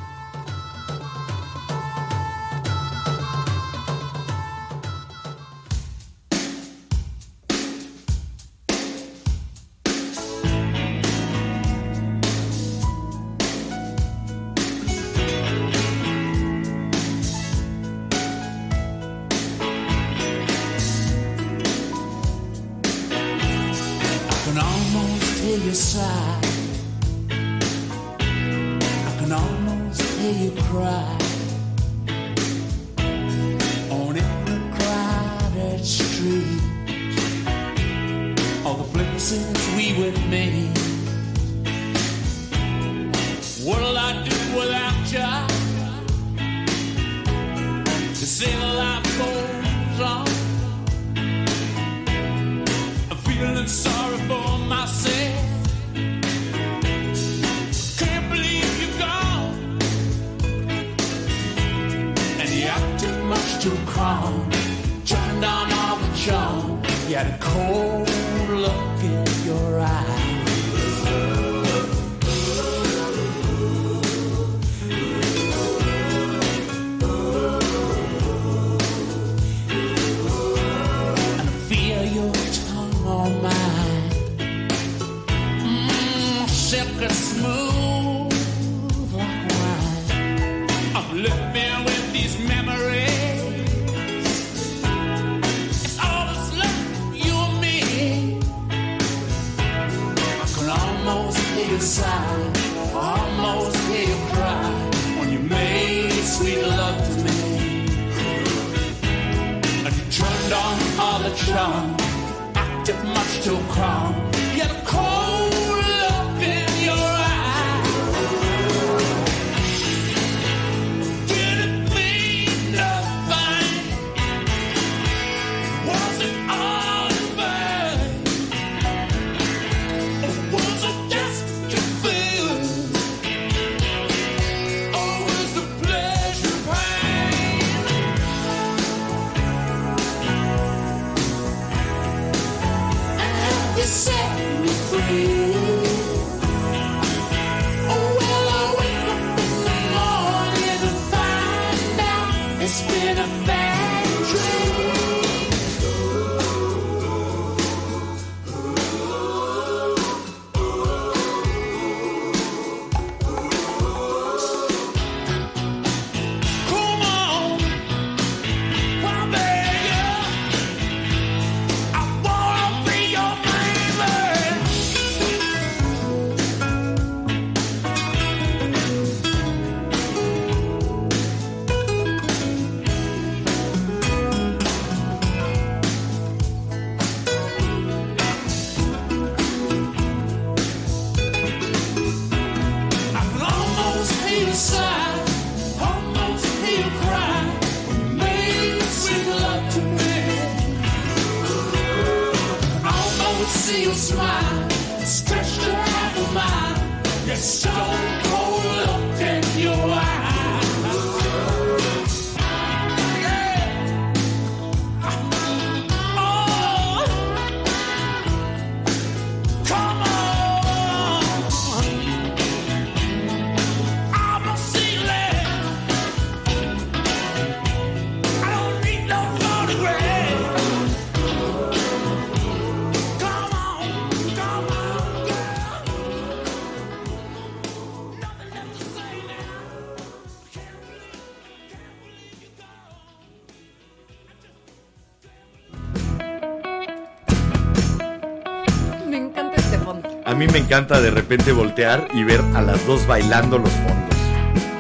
Mí me encanta de repente voltear y ver a las dos bailando los fondos.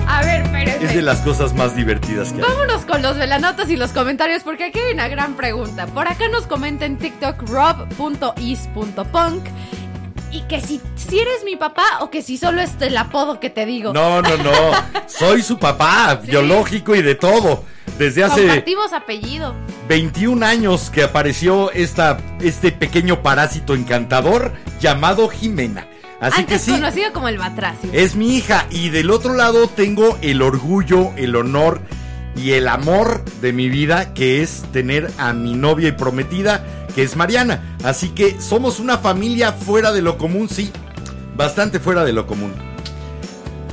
A ver, espérense. Es de las cosas más divertidas que hay. Vámonos con los velanotas y los comentarios porque aquí hay una gran pregunta. Por acá nos comenta en TikTok rob.is.punk y que si, si eres mi papá o que si solo es el apodo que te digo. No, no, no. Soy su papá, biológico y de todo. Desde hace Compartimos apellido. 21 años que apareció esta, este pequeño parásito encantador llamado Jimena. Así que sí, conocido como el batracio. es mi hija. Y del otro lado tengo el orgullo, el honor y el amor de mi vida, que es tener a mi novia y prometida, que es Mariana. Así que somos una familia fuera de lo común, sí. Bastante fuera de lo común.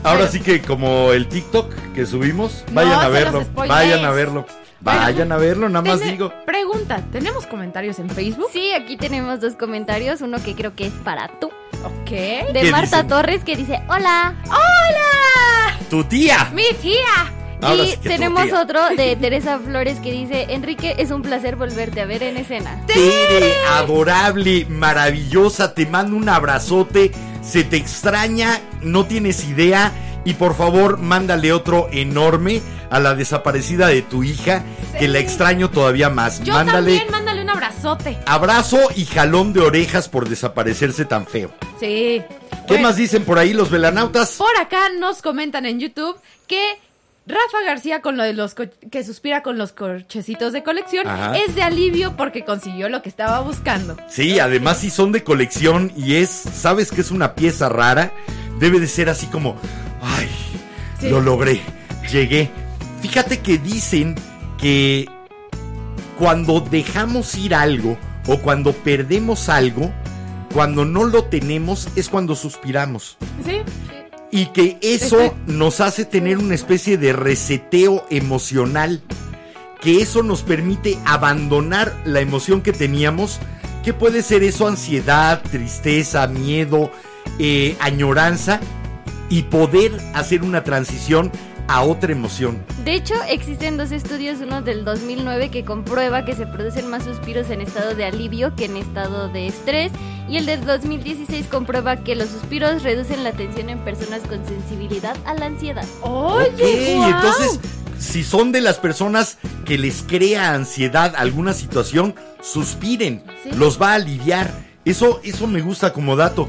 Ahora sí que como el TikTok que subimos, No, vayan a verlo, vayan a verlo, vayan a verlo, nada más Tene- digo. Pregunta, ¿tenemos comentarios en Facebook? Sí, aquí tenemos dos comentarios. Uno que creo que es para tú. Ok. De ¿Qué Marta dicen? Torres que dice, hola. ¡Hola! Tu tía. ¡Mi tía! Ahora y sí tenemos otro de Teresa Flores que dice, Enrique, es un placer volverte a ver en escena. Tere, adorable, maravillosa, te mando un abrazote, se te extraña, no tienes idea y por favor mándale otro enorme a la desaparecida de tu hija, que la extraño todavía más. Yo mándale también, mándale un abrazote. abrazo y jalón de orejas por desaparecerse tan feo. Sí. ¿Qué Bueno, más dicen por ahí los velanautas? Por acá nos comentan en YouTube que Rafa García con lo de los que suspira con los corchecitos de colección Ajá. es de alivio porque consiguió lo que estaba buscando. Sí, además si son de colección y es, sabes que es una pieza rara, debe de ser así como, ay, Sí. lo logré, llegué. Fíjate que dicen que cuando dejamos ir algo o cuando perdemos algo, cuando no lo tenemos es cuando suspiramos. ¿Sí? Y que eso Estoy- nos hace tener una especie de reseteo emocional. Que eso nos permite abandonar la emoción que teníamos. Que puede ser eso ansiedad, tristeza, miedo, eh, añoranza. Y poder hacer una transición a otra emoción. De hecho, existen dos estudios, uno del 2009 que comprueba que se producen más suspiros en estado de alivio que en estado de estrés y el del 2016 comprueba que los suspiros reducen la tensión en personas con sensibilidad a la ansiedad. Oye, entonces, si son de las personas que les crea ansiedad alguna situación, suspiren, Sí. los va a aliviar. Eso, eso me gusta como dato.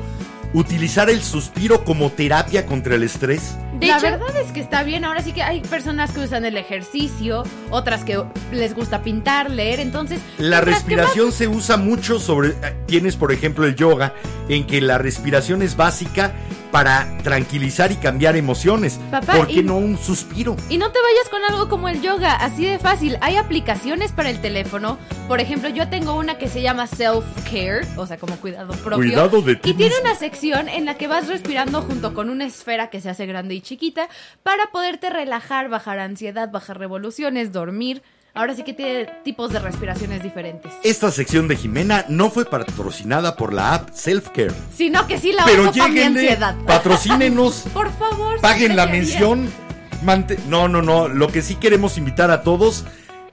Utilizar el suspiro como terapia contra el estrés. De la hecho, verdad es que está bien. Ahora sí que hay personas que usan el ejercicio, otras que les gusta pintar, leer. Entonces, La respiración se usa mucho sobre... eh, Tienes, por ejemplo, el yoga, en que la respiración es básica para tranquilizar y cambiar emociones. Papá, ¿Por qué y- no un suspiro? Y no te vayas con algo como el yoga, así de fácil. Hay aplicaciones para el teléfono. Por ejemplo, yo tengo una que se llama Self Care, o sea, como cuidado propio. Cuidado de ti Y tiene una sección en la que vas respirando junto con una esfera que se hace grande y chiquita para poderte relajar, bajar ansiedad, bajar revoluciones, dormir. Ahora sí que tiene tipos de respiraciones diferentes. Esta sección de Jimena no fue patrocinada por la app Self Care. Sino que sí la Pero uso para mi ansiedad. patrocínenos, Por favor. paguen la mención. no, no, no. Lo que sí queremos invitar a todos,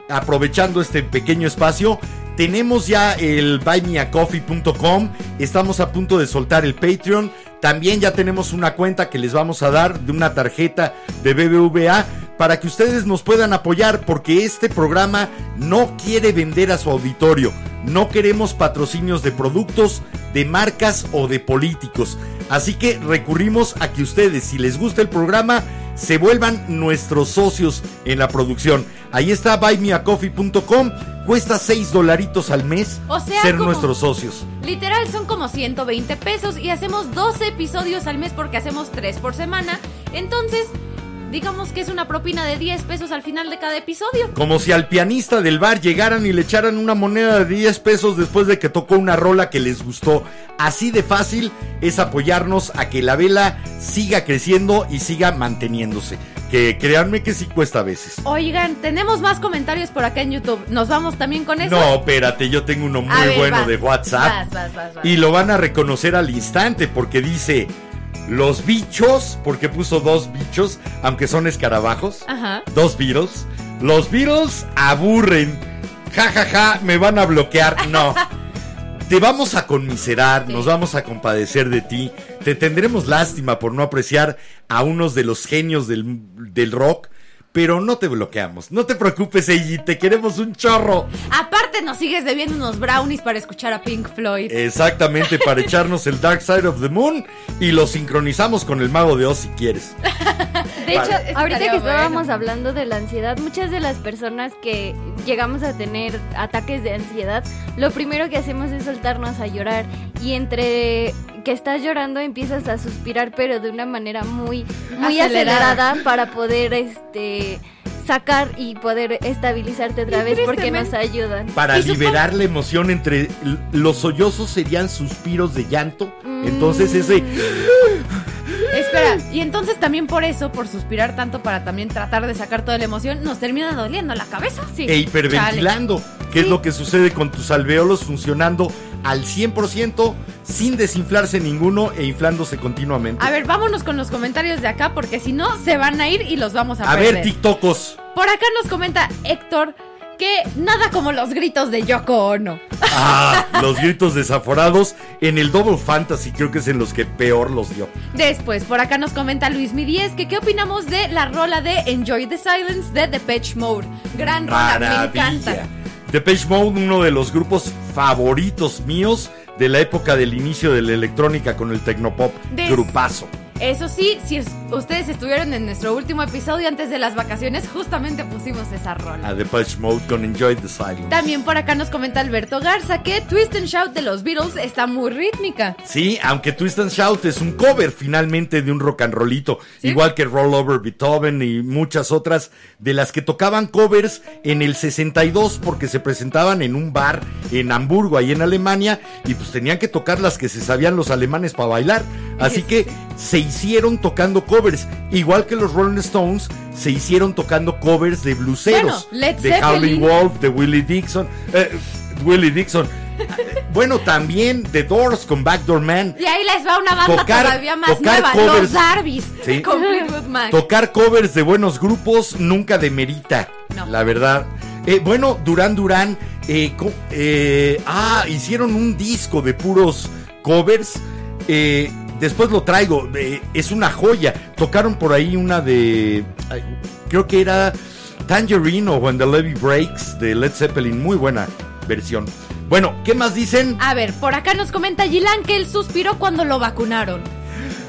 aprovechando este pequeño espacio, tenemos ya el buymeacoffee.com. Estamos a punto de soltar el Patreon. También ya tenemos una cuenta que les vamos a dar de una tarjeta de BBVA para que ustedes nos puedan apoyar porque este programa no quiere vender a su auditorio. No queremos patrocinios de productos, de marcas o de políticos. Así que recurrimos a que ustedes, si les gusta el programa, se vuelvan nuestros socios en la producción. Ahí está buymeacoffee.com. Cuesta 6 dolaritos al mes O sea, ser como- nuestros socios. Literal son como 120 pesos y hacemos 12 episodios al mes porque hacemos 3 por semana. Entonces, digamos que es una propina de 10 pesos al final de cada episodio. Como si al pianista del bar llegaran y le echaran una moneda de 10 pesos después de que tocó una rola que les gustó. Así de fácil es apoyarnos a que la vela siga creciendo y siga manteniéndose. Que créanme que sí cuesta a veces. Oigan, tenemos más comentarios por acá en YouTube. ¿Nos vamos también con eso? No, espérate, yo tengo uno muy ver, bueno vas, de WhatsApp. vas, vas. Y lo van a reconocer al instante porque dice, los bichos, porque puso dos bichos, aunque son escarabajos. Ajá. Dos Beatles. Los Beatles aburren. Ja, ja, ja, me van a bloquear. No. Te vamos a conmiserar, Sí. nos vamos a compadecer de ti. Te tendremos lástima por no apreciar a unos de los genios del, del rock. Pero no te bloqueamos. No te preocupes, Eiji. Te queremos un chorro. Aparte nos sigues debiendo unos brownies para escuchar a Pink Floyd. Exactamente, para echarnos el Dark Side of the Moon. Y lo sincronizamos con el Mago de Oz si quieres. De hecho, Vale. ahorita que estábamos bueno. hablando de la ansiedad, muchas de las personas que llegamos a tener ataques de ansiedad, lo primero que hacemos es soltarnos a llorar y entre que estás llorando empiezas a suspirar, pero de una manera muy muy Acelerada. acelerada, para poder este sacar y poder estabilizarte otra Y vez porque nos ayudan. Para liberar la emoción entre los sollozos serían suspiros de llanto. Entonces Mm. ese Espera, y entonces también por eso, por suspirar tanto para también tratar de sacar toda la emoción, nos termina doliendo la cabeza. Sí. e hiperventilando, que es Sí. lo que sucede con tus alveolos funcionando al 100% sin desinflarse ninguno e inflándose continuamente. A ver, vámonos con los comentarios de acá porque si no se van a ir y los vamos a, A perder. ver, TikTokos. Por acá nos comenta Héctor que nada como los gritos de Yoko Ono. Ah, los gritos desaforados en el Double Fantasy creo que es en los que peor los dio. Después, por acá nos comenta Luis Mi 10 que qué opinamos de la rola de Enjoy the Silence de Depeche Mode. Gran rola, me encanta. Depeche Mode, uno de los grupos favoritos míos de la época del inicio de la electrónica con el tecnopop. Des- Grupazo. Eso sí, si es- ustedes estuvieron en nuestro último episodio antes de las vacaciones, justamente pusimos esa rola. A Depeche Mode con Enjoy the Silence. También por acá nos comenta Alberto Garza que Twist and Shout de los Beatles está muy rítmica. Sí, aunque Twist and Shout es un cover finalmente de un rock and rollito, ¿Sí? igual que Roll Over Beethoven y muchas otras de las que tocaban covers en el 62 porque se presentaban en un bar en Hamburgo, ahí en Alemania, y pues tenían que tocar las que se sabían los alemanes para bailar. Así que se hicieron tocando covers, igual que los Rolling Stones se hicieron tocando covers de blueseros, Bueno, de Zeppelin. Howlin' Wolf, de Willie Dixon, eh, Willie Dixon. Bueno, también The Doors con Backdoor Man. Y ahí les va una banda Tocar- todavía más tocar nueva, covers. los Sí. con Fleetwood Mac. Tocar covers de buenos grupos nunca demerita, No. la verdad. Eh, bueno, eh, co- eh, ah, hicieron un disco de puros covers. eh, después lo traigo, eh, es una joya. Tocaron por ahí una de, creo que era Tangerine o When the Levy Breaks de Led Zeppelin, muy buena versión. Bueno, ¿qué más dicen? A ver, por acá nos comenta Gilan que él suspiró cuando lo vacunaron.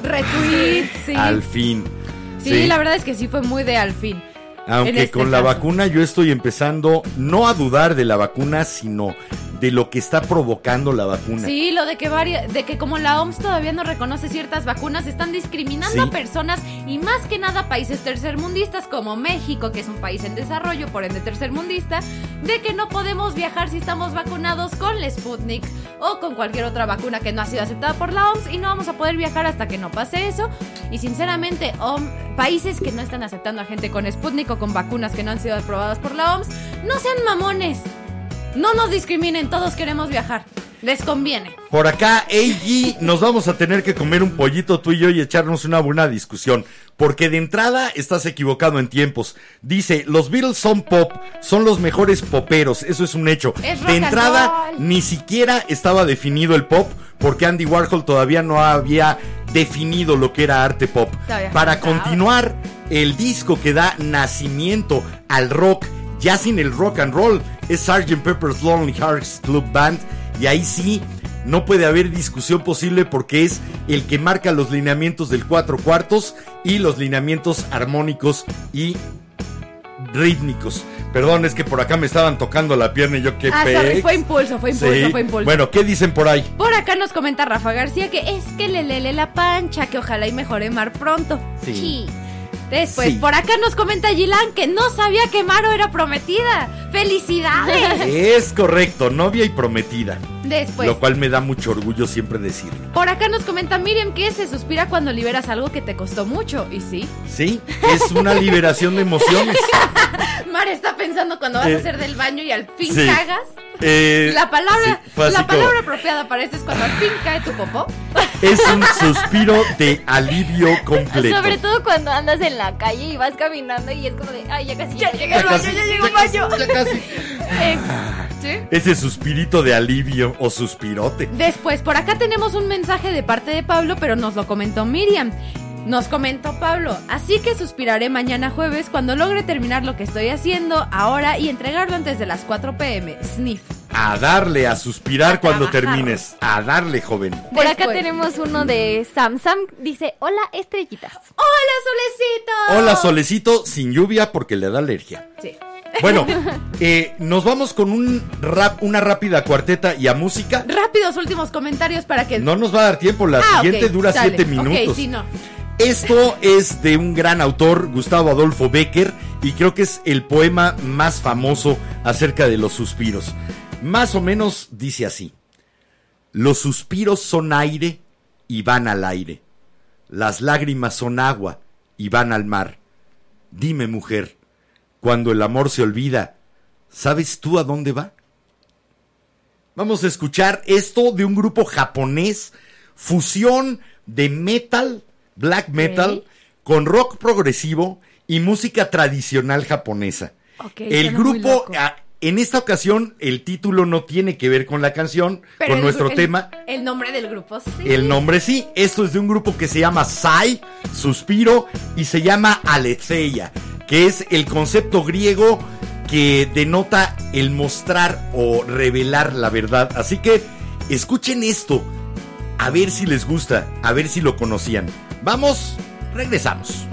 Retweet, sí. Al fin. Sí, la verdad es que sí fue muy de al fin. Aunque en este con la vacuna yo estoy empezando no a dudar de la vacuna, sino de lo que está provocando la vacuna. Sí, lo de que varia- de que como la OMS todavía no reconoce ciertas vacunas, están discriminando Sí. a personas y más que nada países tercermundistas como México, que es un país en desarrollo, por ende tercermundista, de que no podemos viajar si estamos vacunados con la Sputnik o con cualquier otra vacuna que no ha sido aceptada por la OMS y no vamos a poder viajar hasta que no pase eso. Y sinceramente, OM- países que no están aceptando a gente con Sputnik o con vacunas que no han sido aprobadas por la OMS, no sean mamones. No nos discriminen, todos queremos viajar. Les conviene. Por acá, AG, nos vamos a tener que comer un pollito tú y yo y echarnos una buena discusión. Porque de entrada estás equivocado en tiempos. Dice, los Beatles son pop, son los mejores poperos, eso es un hecho. Es de entrada, ni siquiera estaba definido el pop, porque Andy Warhol todavía no había definido lo que era arte pop. Para continuar, el disco que da nacimiento al rock, ya sin el rock and roll, es Sgt. Pepper's Lonely Hearts Club Band. Y ahí sí, no puede haber discusión posible porque es el que marca los lineamientos del cuatro cuartos y los lineamientos armónicos y rítmicos. Perdón, es que por acá me estaban tocando la pierna y yo qué Ah, sorry, fue impulso, fue impulso, Sí. fue impulso. Bueno, ¿qué dicen por ahí? Por acá nos comenta Rafa García que es que le lele la pancha, que ojalá y mejore Mar pronto. Sí. Después, Sí. por acá nos comenta Gilan que no sabía que Maro era prometida. ¡Felicidades! Es correcto, novia y prometida. Después, lo cual me da mucho orgullo siempre decirlo. por acá nos comenta Miriam que se suspira cuando liberas algo que te costó mucho. Y sí, Sí, es una liberación de emociones. Mar está pensando cuando vas Eh, a hacer del baño y al fin sí. cagas. Eh, La palabra, sí, la como- palabra apropiada para esto es cuando al fin cae tu popó. es un suspiro de alivio completo. Sobre todo cuando andas en la calle y vas caminando y es como de, ay, ya casi. Ya llegué al baño, ya llegué al ya casi, baño. ya casi. Eh, ¿sí? Ese suspirito de alivio o suspirote. Después, por acá tenemos un mensaje de parte de Pablo, pero nos lo comentó Miriam. Nos comentó Pablo, así que suspiraré mañana jueves cuando logre terminar lo que estoy haciendo ahora y entregarlo antes de las 4 pm. Sniff. A darle, a suspirar A cuando trabajar. termines. A darle, joven. Por acá tenemos uno de Sam. Sam dice, hola estrellitas. ¡Hola, Solecito! Hola, solecito, sin lluvia porque le da alergia. Sí. Bueno, eh, nos vamos con un rap, una rápida cuarteta y a música. Rápidos últimos comentarios para que... No nos va a dar tiempo, la Ah, siguiente dura sale. siete minutos. Ok, sí, no. Esto es de un gran autor, Gustavo Adolfo Becker, y creo que es el poema más famoso acerca de los suspiros. Más o menos dice así. Los suspiros son aire y van al aire. Las lágrimas son agua y van al mar. Dime, mujer, cuando el amor se olvida, ¿sabes tú a dónde va? Vamos a escuchar esto de un grupo japonés, fusión de metal, black metal, con rock progresivo y música tradicional japonesa. El grupo, ah, en esta ocasión, el título no tiene que ver con la canción, Pero con el- nuestro el- tema. El nombre del grupo, sí. El nombre sí, esto es de un grupo que se llama Sai, Suspiro, y se llama Aletheia, que es el concepto griego que denota el mostrar o revelar la verdad. Así que escuchen esto, a ver si les gusta, a ver si lo conocían. Vamos, regresamos.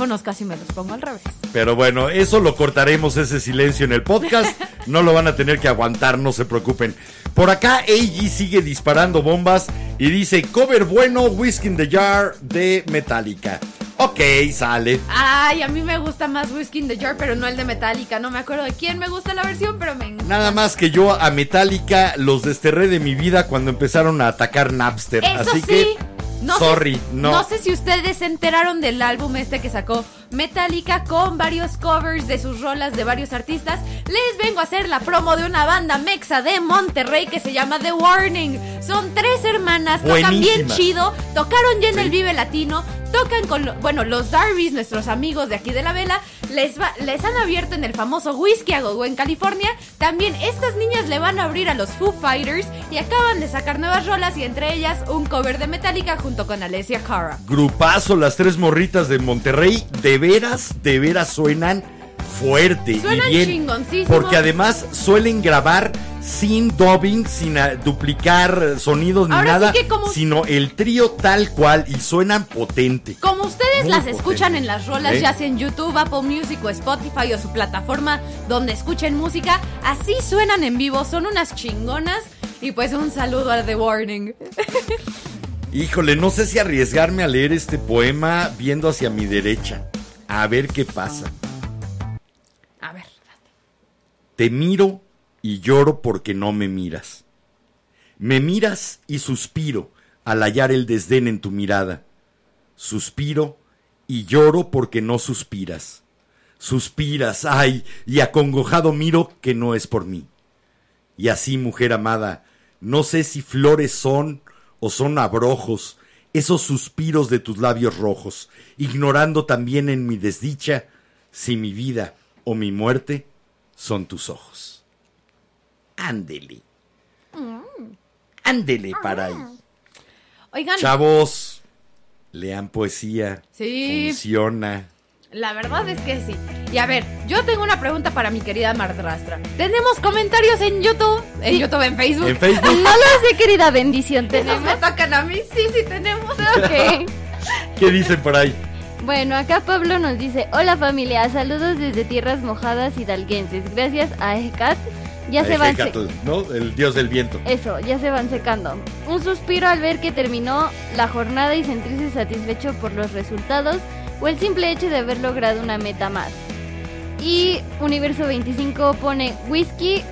Audífonos casi me los pongo al revés. Pero bueno, eso lo cortaremos ese silencio en el podcast. No lo van a tener que aguantar, no se preocupen. Por acá, AG sigue disparando bombas y dice: cover bueno, Whiskey in the Jar de Metallica. Ok, sale. Ay, a mí me gusta más Whiskey in the Jar, pero no el de Metallica. No me acuerdo de quién me gusta la versión, pero me encanta. Nada más que yo a Metallica los desterré de mi vida cuando empezaron a atacar Napster. Eso Así sí. que, No sorry, sé, no. sé si ustedes se enteraron del álbum este que sacó Metallica con varios covers de sus rolas de varios artistas. Les vengo a hacer la promo de una banda mexa de Monterrey que se llama The Warning. Son tres hermanas, tocan bien chido, tocaron ya en Sí. el Vive Latino, tocan con, lo- bueno, los Darbys, nuestros amigos de aquí de la vela, les, va- les han abierto en el famoso Whiskey a Go en California. También estas niñas le van a abrir a los Foo Fighters y acaban de sacar nuevas rolas y entre ellas un cover de Metallica junto con Alessia Cara. Grupazo, las tres morritas de Monterrey, de veras, de veras suenan fuerte Suenan y bien. chingoncísimo. Porque además suelen grabar sin dubbing, sin duplicar sonidos ni Ahora sí nada, que como- sino el trío tal cual y suenan potente. Como ustedes Muy las potente. escuchan en las rolas, ¿Eh? ya sea en YouTube, Apple Music o Spotify o su plataforma donde escuchen música, así suenan en vivo, son unas chingonas. Y pues un saludo a The Warning. Híjole, no sé si arriesgarme a leer este poema viendo hacia mi derecha. A ver qué pasa. A ver. Te miro y lloro porque no me miras. Me miras y suspiro al hallar el desdén en tu mirada. Suspiro y lloro porque no suspiras. Suspiras, ay, y acongojado miro que no es por mí. Y así, mujer amada, no sé si flores son o son abrojos, esos suspiros de tus labios rojos, ignorando también en mi desdicha si mi vida o mi muerte son tus ojos. Ándele. Ándele para ahí. Oigan, Chavos, lean poesía. Sí. Funciona. la verdad es que sí. Y a ver, yo tengo una pregunta para mi querida Mardrastra. ¿Tenemos comentarios en YouTube? En YouTube, en Facebook. En Facebook. No lo sé, querida bendición. Tenemos. me tocan a mí, sí, sí tenemos. Ok. ¿Qué dicen por ahí? Bueno, acá Pablo nos dice, hola familia, saludos desde tierras mojadas hidalguenses. Gracias a Ecat, ya se van... ¿no? El dios del viento. Eso, ya se van secando. Un suspiro al ver que terminó la jornada y sentirse satisfecho por los resultados o el simple hecho de haber logrado una meta más. Y Universo 25 pone Whisky,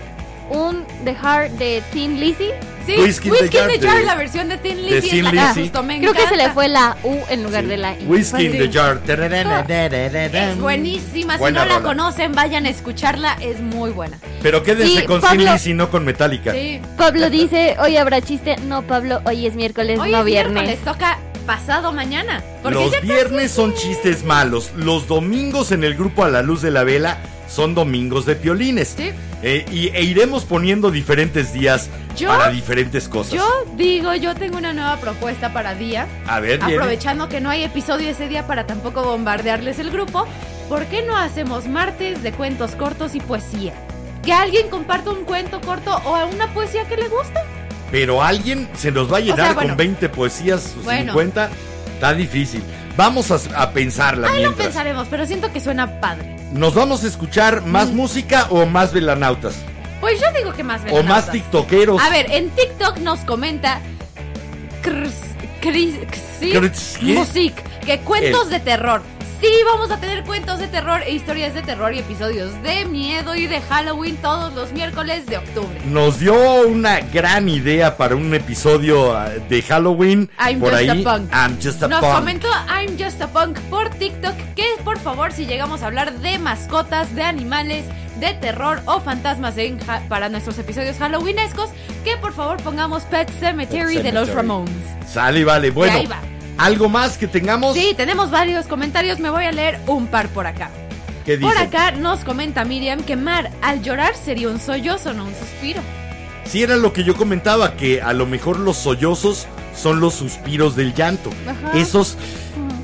un The Heart de Tin Lizzy. Sí, Whiskey Whiskey, in the Jar de- la versión de Tin Lizzy. Tin es la que Lizzy. justo me Creo que se le fue la U en lugar de la I. Whiskey in the jar. Es buenísima, si Buena no la rola. conocen, vayan a escucharla, es muy buena. Pero quédense Sí, con Pablo. Sin Lizzy, no con Metallica. Sí. Pablo dice, hoy habrá chiste. No, Pablo, hoy es miércoles, Hoy no es viernes. miércoles, toca pasado mañana. Los viernes son chistes malos. Los domingos en el grupo A la Luz de la Vela son domingos de piolines. Sí. Eh, y, e iremos poniendo diferentes días Yo- para diferentes cosas. Yo digo, yo tengo una nueva propuesta para día. A ver, viene. Aprovechando que no hay episodio ese día para tampoco bombardearles el grupo, ¿por qué no hacemos martes de cuentos cortos y poesía? Que alguien comparta un cuento corto o una poesía que le guste. Pero alguien se nos va a llenar sea, bueno. con 20 poesías o Bueno. 50. Está difícil. Vamos a, a pensarla Ahí lo pensaremos, pero siento que suena padre. ¿Nos vamos a escuchar Mm. más música o más velanautas? Pues yo digo que más O velanautas. más tiktokeros. A ver, en TikTok nos comenta sí, Cris- ¿qué? Music, que cuentos El- de terror. Sí, vamos a tener cuentos de terror e historias de terror y episodios de miedo y de Halloween todos los miércoles de octubre. Nos dio una gran idea para un episodio ah, de Halloween. I'm por just ahí. a punk. I'm just a Nos punk. comentó I'm Just a Punk por TikTok que por favor si llegamos a hablar de mascotas, de animales, de terror o fantasmas en ja- para nuestros episodios halloweenescos, que por favor pongamos Pet Cemetery, Pet de los. Ramones. Sale y vale. Bueno, ahí va. ¿Algo más que tengamos? Sí, tenemos varios comentarios, me voy a leer un par por acá. ¿Qué dicen? Por acá nos comenta Miriam que Mar al llorar sería un sollozo, no un suspiro. Sí, era lo que yo comentaba, que a lo mejor los sollozos son los suspiros del llanto. Ajá. Esos,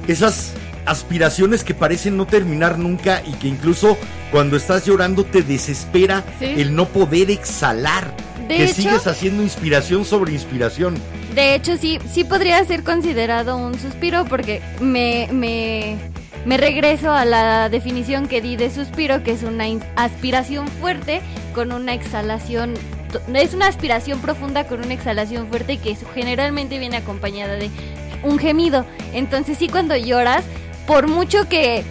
esas aspiraciones que parecen no terminar nunca y que incluso cuando estás llorando te desespera Sí. el no poder exhalar. De que hecho- sigues haciendo inspiración sobre inspiración. De hecho, sí, sí podría ser considerado un suspiro porque me, me, me regreso a la definición que di de suspiro, que es una aspiración fuerte con una exhalación. Es una aspiración profunda con una exhalación fuerte que generalmente viene acompañada de un gemido. Entonces sí, cuando lloras, por mucho que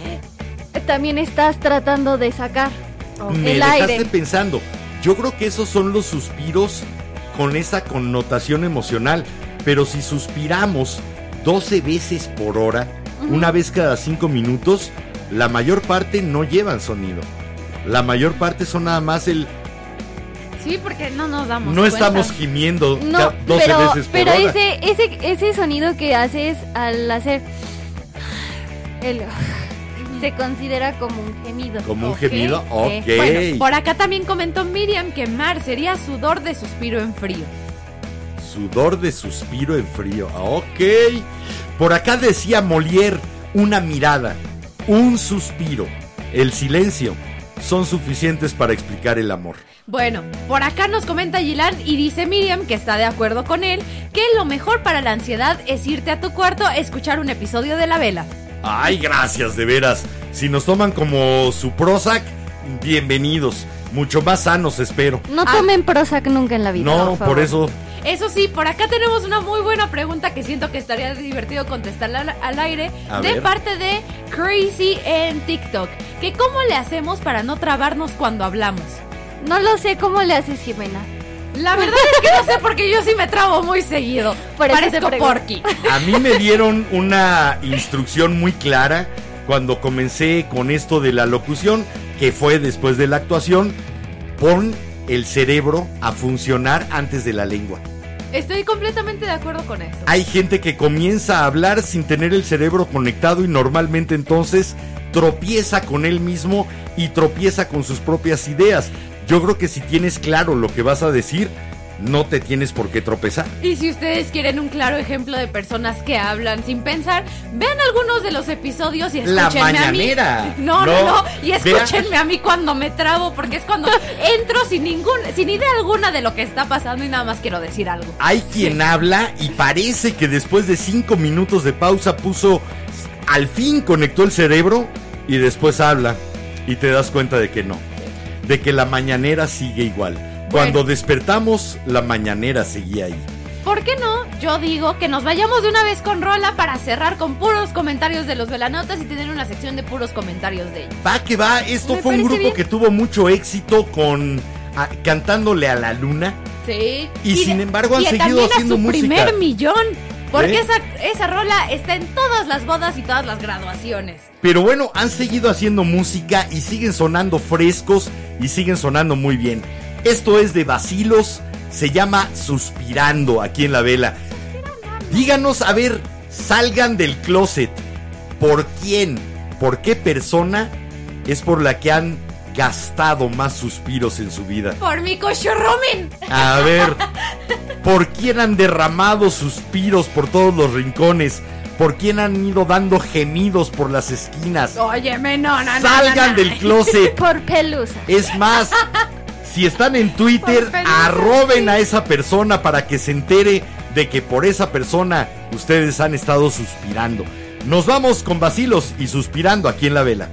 también estás tratando de sacar Me el dejaste pensando. Yo creo que esos son los suspiros con esa connotación emocional. Pero si suspiramos 12 veces por hora, una vez cada 5 minutos, la mayor parte no llevan sonido. La mayor parte son nada más el... Sí, porque no nos damos No cuenta. estamos gimiendo No, ca- 12 pero, veces por pero hora. ese, ese, ese sonido que haces al hacer el se considera como un gemido. Como un gemido, ok. Bueno, por acá también comentó Miriam que mar sería sudor de suspiro en frío. Sudor de suspiro en frío. Ah, Ok. Por acá decía Molière, una mirada, un suspiro, el silencio son suficientes para explicar el amor. Bueno, por acá nos comenta Gilan y dice Miriam que está de acuerdo con él, que lo mejor para la ansiedad es irte a tu cuarto a escuchar un episodio de La Vela. Ay, gracias, de veras. Si nos toman como su Prozac, bienvenidos. Mucho más sanos, espero. No Ah. tomen Prozac nunca en la vida. No, por eso. Eso sí, por acá tenemos una muy buena pregunta que siento que estaría divertido contestarla al, al aire A de ver. parte de Crazy en TikTok. Que cómo le hacemos para no trabarnos cuando hablamos. No lo sé cómo le haces, Jimena. La verdad es que no sé porque yo sí me trabo muy seguido. Por Parezco. Porky. A mí me dieron una instrucción muy clara cuando comencé con esto de la locución, que fue después de la actuación. Pon el cerebro a funcionar antes de la lengua. Estoy completamente de acuerdo con eso. Hay gente que comienza a hablar sin tener el cerebro conectado y normalmente entonces tropieza con él mismo y tropieza con sus propias ideas. Yo creo que si tienes claro lo que vas a decir, no te tienes por qué tropezar. Y si ustedes quieren un claro ejemplo de personas que hablan sin pensar, vean algunos de los episodios y La escúchenme mañanera. a mí. No, no, No, no. Y escúchenme a mí cuando me trabo, porque es cuando entro sin ningún, sin idea alguna de lo que está pasando y nada más quiero decir algo. Hay quien habla y parece que después de cinco minutos de pausa puso, al fin conectó el cerebro y después habla y te das cuenta de que no, de que la mañanera sigue igual. Cuando despertamos, la mañanera seguía ahí. ¿Por qué no? Yo digo que nos vayamos de una vez con Rola para cerrar con puros comentarios de los velanotas y tener una sección de puros comentarios de ellos. Va que va, esto Me fue un grupo bien. que tuvo mucho éxito con a- cantándole a la luna. Sí. Y sin de- embargo han y seguido haciendo a su música. primer millón. Porque ¿Eh? esa, esa rola está en todas las bodas y todas las graduaciones. Pero bueno, han seguido haciendo música y siguen sonando frescos y siguen sonando muy bien. Esto es de Basilos, se llama Suspirando aquí en la vela. Díganos, a ver, salgan del closet. ¿Por quién? ¿Por qué persona es por la que han gastado más suspiros en su vida? Por mi cochorromen. A ver, ¿por quién han derramado suspiros por todos los rincones? ¿Por quién han ido dando gemidos por las esquinas? Óyeme, no, no, no, Salgan no, no. del closet. Por pelusa. Es más, si están en Twitter, pelusa, arroben sí. a esa persona para que se entere de que por esa persona ustedes han estado suspirando. Nos vamos con vacilos y suspirando aquí en la vela.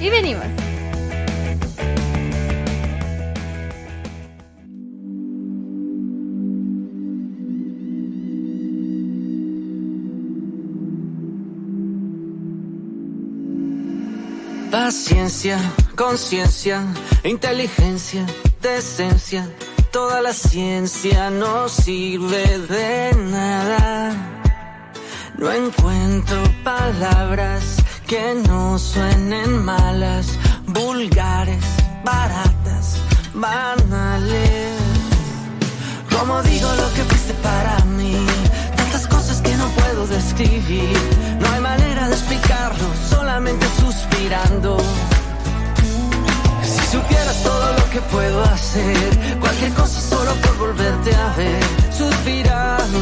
Y venimos. Paciencia, conciencia, inteligencia, decencia. Toda la ciencia no sirve de nada. No encuentro palabras que no suenen malas, vulgares, baratas, banales. Como digo lo que fuiste para mí, tantas cosas que no puedo describir. No hay manera de explicarlo, solamente suspirando. Si supieras todo lo que puedo hacer, cualquier cosa solo por volverte a ver. Suspirando,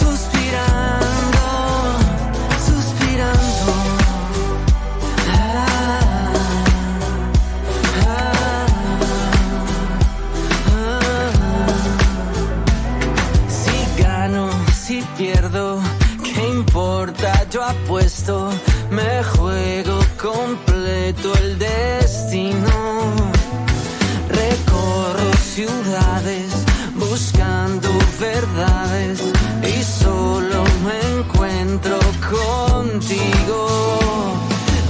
suspirando, yo apuesto, me juego completo el destino. Recorro ciudades buscando verdades y solo me encuentro contigo.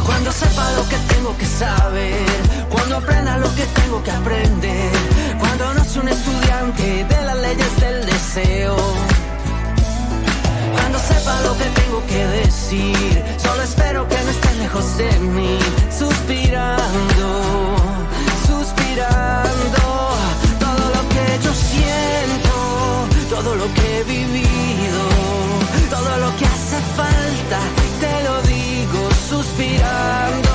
Cuando sepa lo que tengo que saber, cuando aprenda lo que tengo que aprender, cuando no soy un estudiante de las leyes del deseo. Sepa lo que tengo que decir, solo espero que no estés lejos de mí, suspirando, suspirando. Todo lo que yo siento, todo lo que he vivido, todo lo que hace falta, te lo digo, suspirando.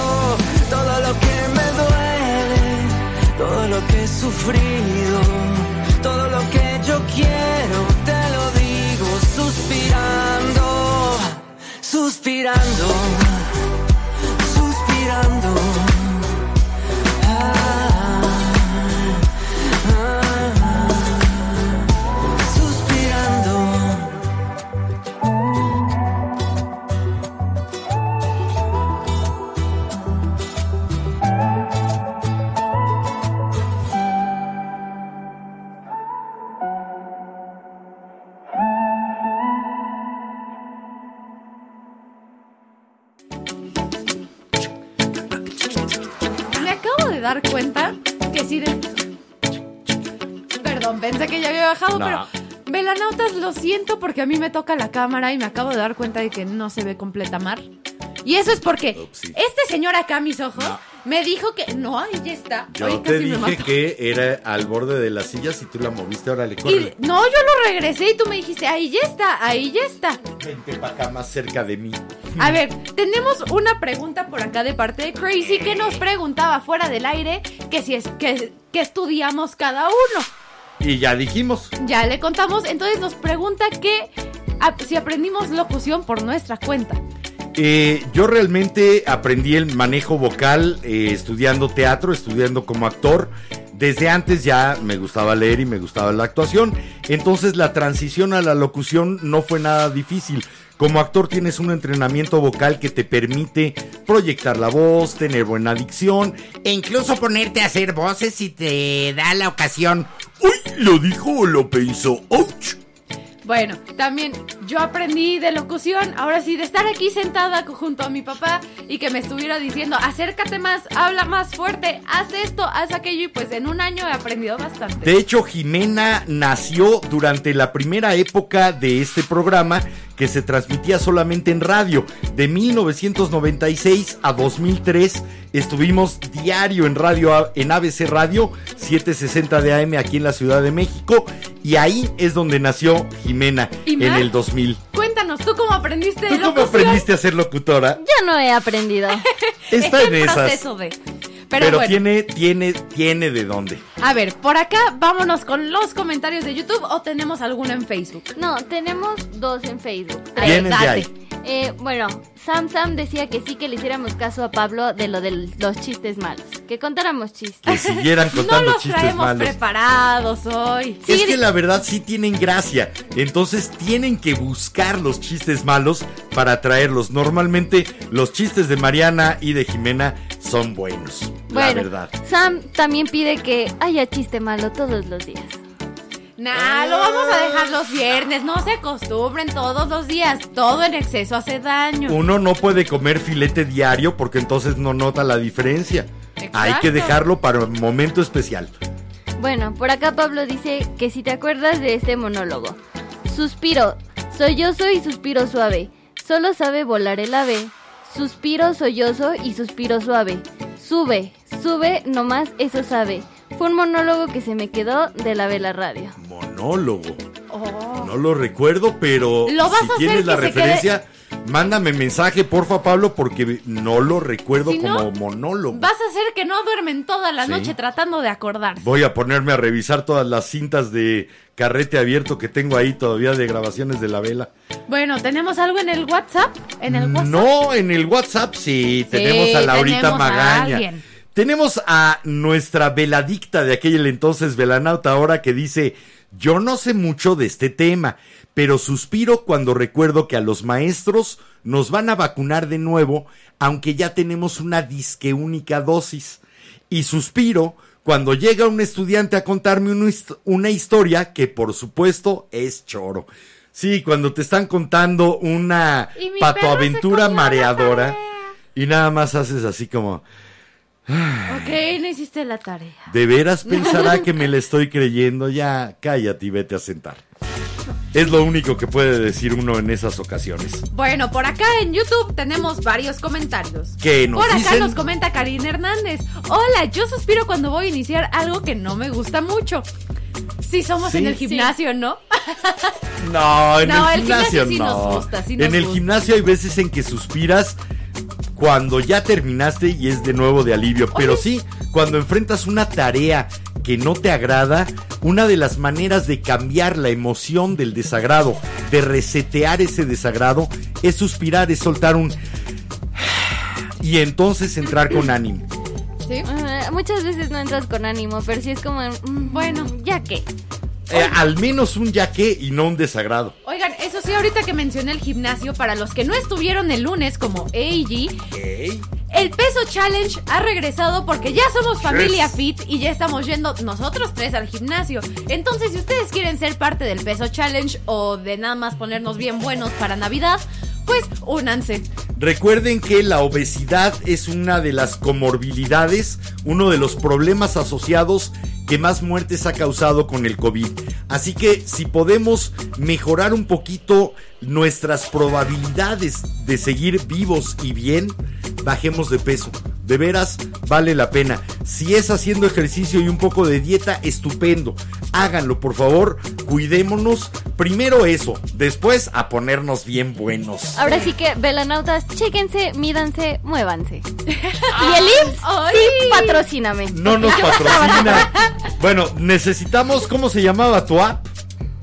Todo lo que me duele, todo lo que he sufrido, todo lo que yo quiero, suspirando, No. pero... Velanautas, lo siento porque a mí me toca la cámara y me acabo de dar cuenta de que no se ve completa mar. Y eso es porque Upsi. este señor acá a mis ojos No. me dijo que... No, ahí ya está. Yo Ay, te casi me dije que era al borde de las sillas y tú la moviste, Y, corre. no, yo lo regresé y tú me dijiste, ahí ya está, ahí ya está. Vente para acá más cerca de mí. A ver, tenemos una pregunta por acá de parte de Crazy que nos preguntaba fuera del aire que si es que, que estudiamos cada uno. Y ya dijimos. Ya le contamos, entonces nos pregunta que si aprendimos locución por nuestra cuenta. Eh, yo realmente aprendí el manejo vocal eh, estudiando teatro, estudiando como actor. Desde antes ya me gustaba leer y me gustaba la actuación. Entonces la transición a la locución no fue nada difícil. Como actor tienes un entrenamiento vocal que te permite proyectar la voz, tener buena dicción. E incluso ponerte a hacer voces si te da la ocasión. ¡Uy! ¿Lo dijo o lo pensó? ¡Ouch! Bueno, también yo aprendí de locución, ahora sí, de estar aquí sentada junto a mi papá y que me estuviera diciendo, acércate más, habla más fuerte, haz esto, haz aquello y pues en un año he aprendido bastante. De hecho, Jimena nació durante la primera época de este programa que se transmitía solamente en radio. De 1996 a 2003 estuvimos diario en radio en ABC Radio 760 de AM aquí en la Ciudad de México y ahí es donde nació Jimena ¿Y en el 2000. Cuéntanos, ¿tú cómo aprendiste de ¿Tú cómo aprendiste a ser locutora? Yo no he aprendido. Está en esas. proceso de... Pero, Pero, bueno, tiene, tiene, tiene de dónde. a ver, por acá vámonos con los comentarios de YouTube o tenemos alguno en Facebook. No, tenemos dos en Facebook. Ver, Vienen de date. ahí. Eh, bueno, Sam Sam decía que sí que le hiciéramos caso a Pablo de lo de los chistes malos. Que contáramos Que chistes. siguieran No contando los chistes traemos malos. preparados hoy. Es que la verdad sí tienen gracia. Entonces tienen que buscar los chistes malos para traerlos. Normalmente los chistes de Mariana y de Jimena son buenos. la verdad. Sam también pide que haya chiste malo todos los días. Nah, lo vamos a dejar los viernes, no se acostumbren todos los días. Todo en exceso hace daño. Uno no puede comer filete diario porque entonces no nota la diferencia. Hay que Exacto. dejarlo para un momento especial. Bueno, por acá Pablo dice que si te acuerdas de este monólogo. Suspiro, sollozo y suspiro suave. Solo sabe volar el ave. Suspiro sollozo y suspiro suave. Sube, sube, nomás eso sabe. Fue un monólogo que se me quedó de la vela radio. Monólogo. Oh. No lo recuerdo, pero Lo vas si a tienes la referencia, mándame mensaje, porfa, Pablo, porque no lo recuerdo Si no, como monólogo. Vas a hacer que no duermen toda la Sí. noche tratando de acordarse. Voy a ponerme a revisar todas las cintas de carrete abierto que tengo ahí todavía de grabaciones de la vela. Bueno, ¿tenemos algo en el WhatsApp? En el WhatsApp. No, en el WhatsApp sí, tenemos a Laurita tenemos a Magaña. alguien. Tenemos a nuestra veladicta de aquel entonces, velanauta ahora, que dice, yo no sé mucho de este tema, pero suspiro cuando recuerdo que a los maestros nos van a vacunar de nuevo, aunque ya tenemos una disque única dosis. Y suspiro cuando llega un estudiante a contarme una, hist- una historia que por supuesto es choro. Sí, cuando te están contando una patoaventura mareadora y nada más haces así como, Ok, no hiciste la tarea. ¿de veras pensará que me le estoy creyendo? Ya, cállate y vete a sentar. Es lo único que puede decir uno en esas ocasiones. Bueno, por acá en YouTube tenemos varios comentarios. ¿Qué nos Por acá dicen? nos comenta Karina Hernández. Hola, yo suspiro cuando voy a iniciar algo que no me gusta mucho. Sí, somos Sí. en el gimnasio, ¿no? No, en No, el el gimnasio sí no. nos gusta, sí nos en el gusta. gimnasio hay veces en que suspiras cuando ya terminaste y es de nuevo de alivio. Pero sí, cuando enfrentas una tarea que no te agrada, una de las maneras de cambiar la emoción del desagrado, de resetear ese desagrado, es suspirar, es soltar un... Y entonces entrar con ánimo. Sí. Muchas veces no entras con ánimo, pero sí es como, mm, Bueno. ya que. Eh, al menos un ya que y no un desagrado. Oigan, eso sí, ahorita que mencioné el gimnasio, para los que no estuvieron el lunes como AG, el peso challenge ha regresado porque ya somos familia Yes. fit y ya estamos yendo nosotros tres al gimnasio. Entonces, si ustedes quieren ser parte del peso challenge o de nada más ponernos bien buenos para Navidad, pues únanse. Recuerden que la obesidad es una de las comorbilidades, uno de los problemas asociados que más muertes ha causado con el COVID. Así que si podemos mejorar un poquito nuestras probabilidades de seguir vivos y bien, bajemos de peso. De veras, vale la pena. Si es haciendo ejercicio y un poco de dieta, estupendo. Háganlo, por favor. Cuidémonos. Primero eso, después a ponernos bien buenos. Ahora sí que, velanautas, chéquense, mídanse, muévanse. y el IMSS, sí, patrocíname. No nos patrocina. Bueno, necesitamos, ¿cómo se llamaba tu app?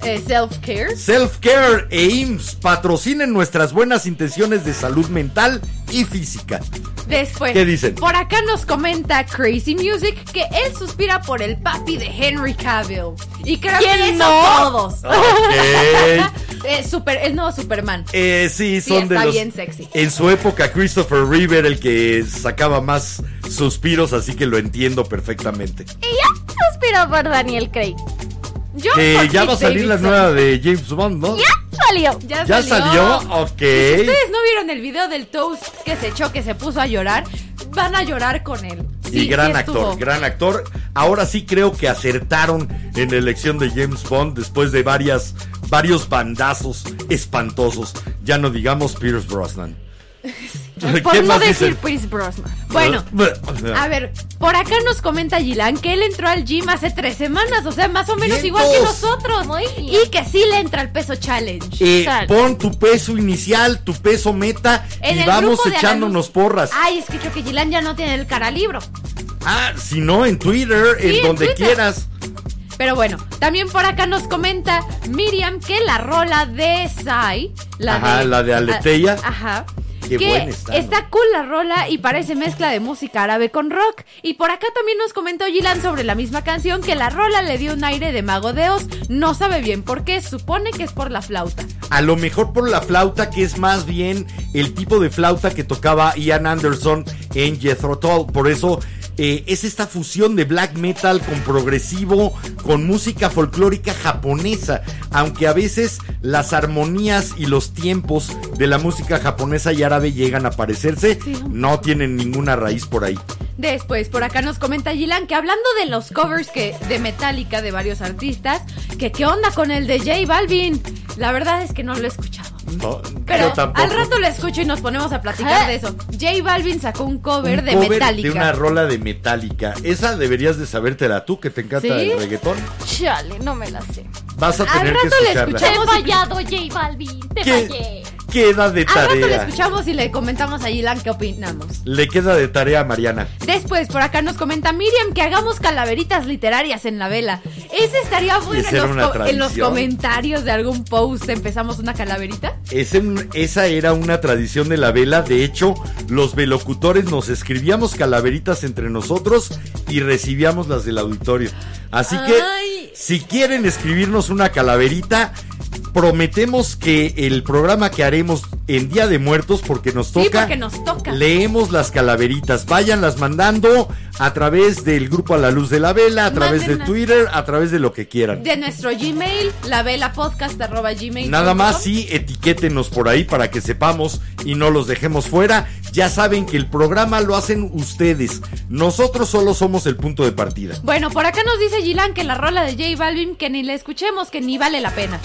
Eh, Self-care. Self-Care e IMSS patrocinen nuestras buenas intenciones de salud mental y física. Después, ¿Qué dicen? Por acá nos comenta Crazy Music que él suspira por el papi de Henry Cavill. Y creo ¿Quién que no? todos. Ok. Eh, super, el nuevo Superman. Eh, sí, Sí, son de los. bien sexy. En su época, Christopher Reeve era el que sacaba más suspiros, así que lo entiendo perfectamente. Y ya suspiro por Daniel Craig. Yo ya va a salir la nueva de James Bond, ¿no? Ya salió. Ya, ¿Ya salió? Ok. Y si ustedes no vieron el video del Toast que se echó, que se puso a llorar, van a llorar con él. y gran sí actor, gran actor. Ahora sí creo que acertaron en la elección de James Bond después de varias, varios bandazos espantosos. Ya no digamos Pierce Brosnan. Por no decir dicen? Pierce Brosnan. Bueno, a ver, por acá nos comenta Gilan que él entró al gym hace tres semanas, o sea, más o menos igual que nosotros. Muy bien. Y que sí le entra al peso challenge. Eh, Sal. pon tu peso inicial, tu peso meta En y el vamos grupo de echándonos porras. Ay, es que creo que Gilan ya no tiene el cara libro. Ah, si no, en Twitter, Sí, en en donde Twitter. quieras. Pero bueno, también por acá nos comenta Miriam que la rola de Sai, la Ajá, de, la de Aletheia. a- Ajá. Qué que está, ¿no? cool la rola y parece mezcla de música árabe con rock. Y por acá también nos comentó Gilan sobre la misma canción que la rola le dio un aire de mago de Oz. No sabe bien por qué, supone que es por la flauta. A lo mejor por la flauta, que es más bien el tipo de flauta que tocaba Ian Anderson en Jethro Tull. Por eso eh, es esta fusión de black metal con progresivo, con música folclórica japonesa. Aunque a veces las armonías y los tiempos de la música japonesa y árabe llegan a parecerse, no tienen ninguna raíz por ahí. Después, por acá nos comenta Gilan que hablando de los covers que de Metallica de varios artistas, que qué onda con el de J Balvin. La verdad es que no lo he escuchado. No, Pero al rato lo escucho y nos ponemos a platicar Ah. de eso. J Balvin sacó un cover Un de cover Metallica. de una rola de Metallica. Esa deberías de sabértela tú, que te encanta ¿Sí? el reggaetón. Chale, no me la sé. Vas a Al tener que rato le escucharla. Te he fallado, J Balvin. Te ¿Qué? fallé. Queda de Al rato le tarea. escuchamos y le comentamos a Gilan qué opinamos. Le queda de tarea a Mariana. Después, por acá nos comenta Miriam que hagamos calaveritas literarias en la vela. Ese estaría bueno en los, en los comentarios de algún post. Empezamos una calaverita. Ese- esa era una tradición de la vela. De hecho, los velocutores nos escribíamos calaveritas entre nosotros y recibíamos las del auditorio. Así que. Si quieren escribirnos una calaverita, prometemos que el programa que haremos en Día de Muertos, porque nos Sí, toca, porque nos toca. leemos las calaveritas. Váyanlas mandando a través del grupo A la Luz de la Vela, a través de. Twitter, a través de lo que quieran. De nuestro Gmail, la vela podcast arroba gmail. Nada más sí, etiquétenos por ahí para que sepamos y no los dejemos fuera. Ya saben que el programa lo hacen ustedes. Nosotros solo somos el punto de partida. Bueno, por acá nos dice Gilan que la rola de J Balvin que ni la escuchemos, que ni vale la pena.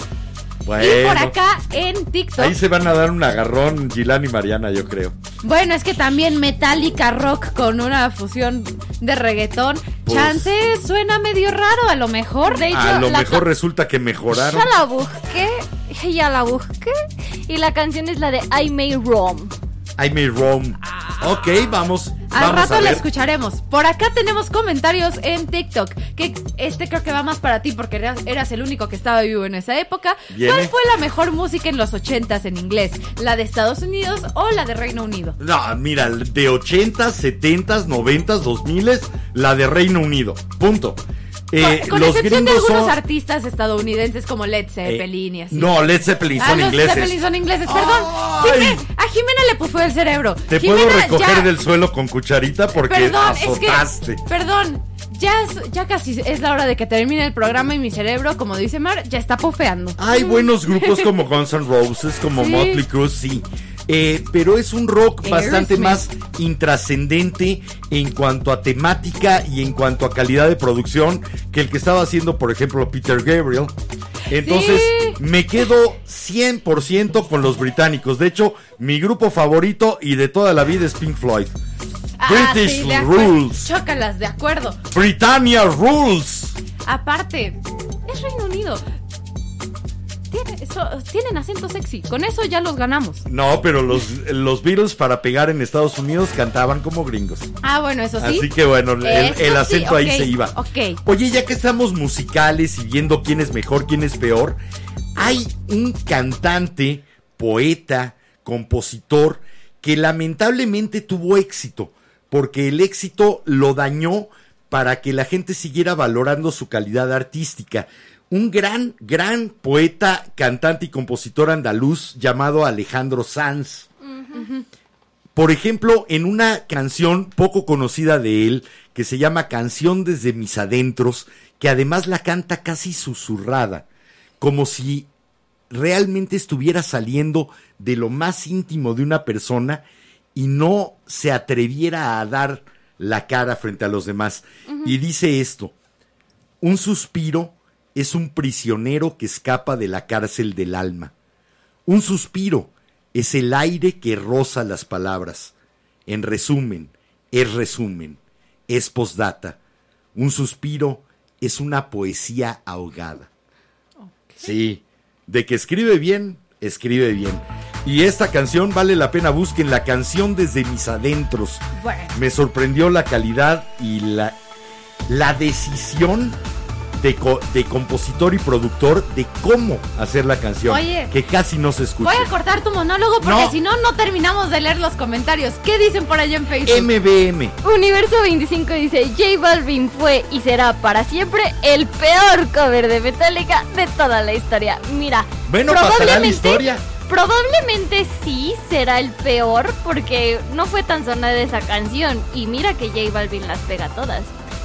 Y por acá en TikTok. ahí se van a dar un agarrón Gilán y Mariana, yo creo. Bueno, es que también Metallica Rock con una fusión de reggaetón. Pues- Chance suena medio raro, a lo mejor. De hecho, A lo mejor resulta que mejoraron. Ya la busqué, ya la busqué. Y la canción es la de I May Roam. I may roam. Ok, vamos. Al vamos rato a la ver. escucharemos. Por acá tenemos comentarios en TikTok. Que este creo que va más para ti porque eras, eras el único que estaba vivo en esa época. Viene. ¿Cuál fue la mejor música en los 80s en inglés? ¿La de Estados Unidos o la de Reino Unido? No, mira, de 80s, 70s, 90s, 2000s, la de Reino Unido. Punto. Eh, con con los excepción de algunos son- artistas estadounidenses como Led Zeppelin y Eh, así. No, Led Zeppelin Ah, son los ingleses. Zeppelin son ingleses, perdón. Ay. A Jimena le pufó el cerebro. Te Jimena puedo recoger ya- del suelo con cucharita porque Perdón, es azotaste. que. Perdón. Ya, es- ya casi es la hora de que termine el programa y mi cerebro, como dice Mar, ya está pofeando. Hay buenos grupos como Guns N' Roses, como Sí. Motley Crue, sí. Eh, pero es un rock bastante más intrascendente en cuanto a temática y en cuanto a calidad de producción que el que estaba haciendo, por ejemplo, Peter Gabriel. Entonces, Sí. me quedo 100% con los británicos. De hecho, mi grupo favorito y de toda la vida es Pink Floyd. Ah, British sí. Rules. Chócalas, de acuerdo. Britannia Rules. Aparte, es Reino Unido. Tienen acento sexy. Con eso ya los ganamos. No, pero los, los Beatles para pegar en Estados Unidos cantaban como gringos. Ah, bueno, eso sí. Así que bueno, el, sí, acento ahí se iba. ok. Oye, ya que estamos musicales y viendo quién es mejor, quién es peor, hay un cantante, poeta, compositor que lamentablemente tuvo éxito, porque el éxito lo dañó para que la gente siguiera valorando su calidad artística. Un gran, gran poeta, cantante y compositor andaluz llamado Alejandro Sanz. Por ejemplo, en una canción poco conocida de él, que se llama Canción desde mis adentros, que además la canta casi susurrada, como si realmente estuviera saliendo de lo más íntimo de una persona y no se atreviera a dar la cara frente a los demás. Y dice esto, un suspiro es un prisionero que escapa de la cárcel del alma. Un suspiro es el aire que roza las palabras. En resumen, es resumen, es postdata. Un suspiro es una poesía ahogada. Sí, de que escribe bien, escribe bien. Y esta canción vale la pena, busquen la canción desde mis adentros. Bueno. Me sorprendió la calidad y la, la decisión de, co- de compositor y productor de cómo hacer la canción. Oye. que casi no se escucha. Voy a cortar tu monólogo porque No. si no, no terminamos de leer los comentarios. ¿Qué dicen por allá en Facebook? MBM. Universo 25 dice, J Balvin fue y será para siempre el peor cover de Metallica de toda la historia. Mira, Bueno, pasará la probablemente- historia. Probablemente sí será el peor porque no fue tan sonada esa canción y mira que J Balvin las pega todas.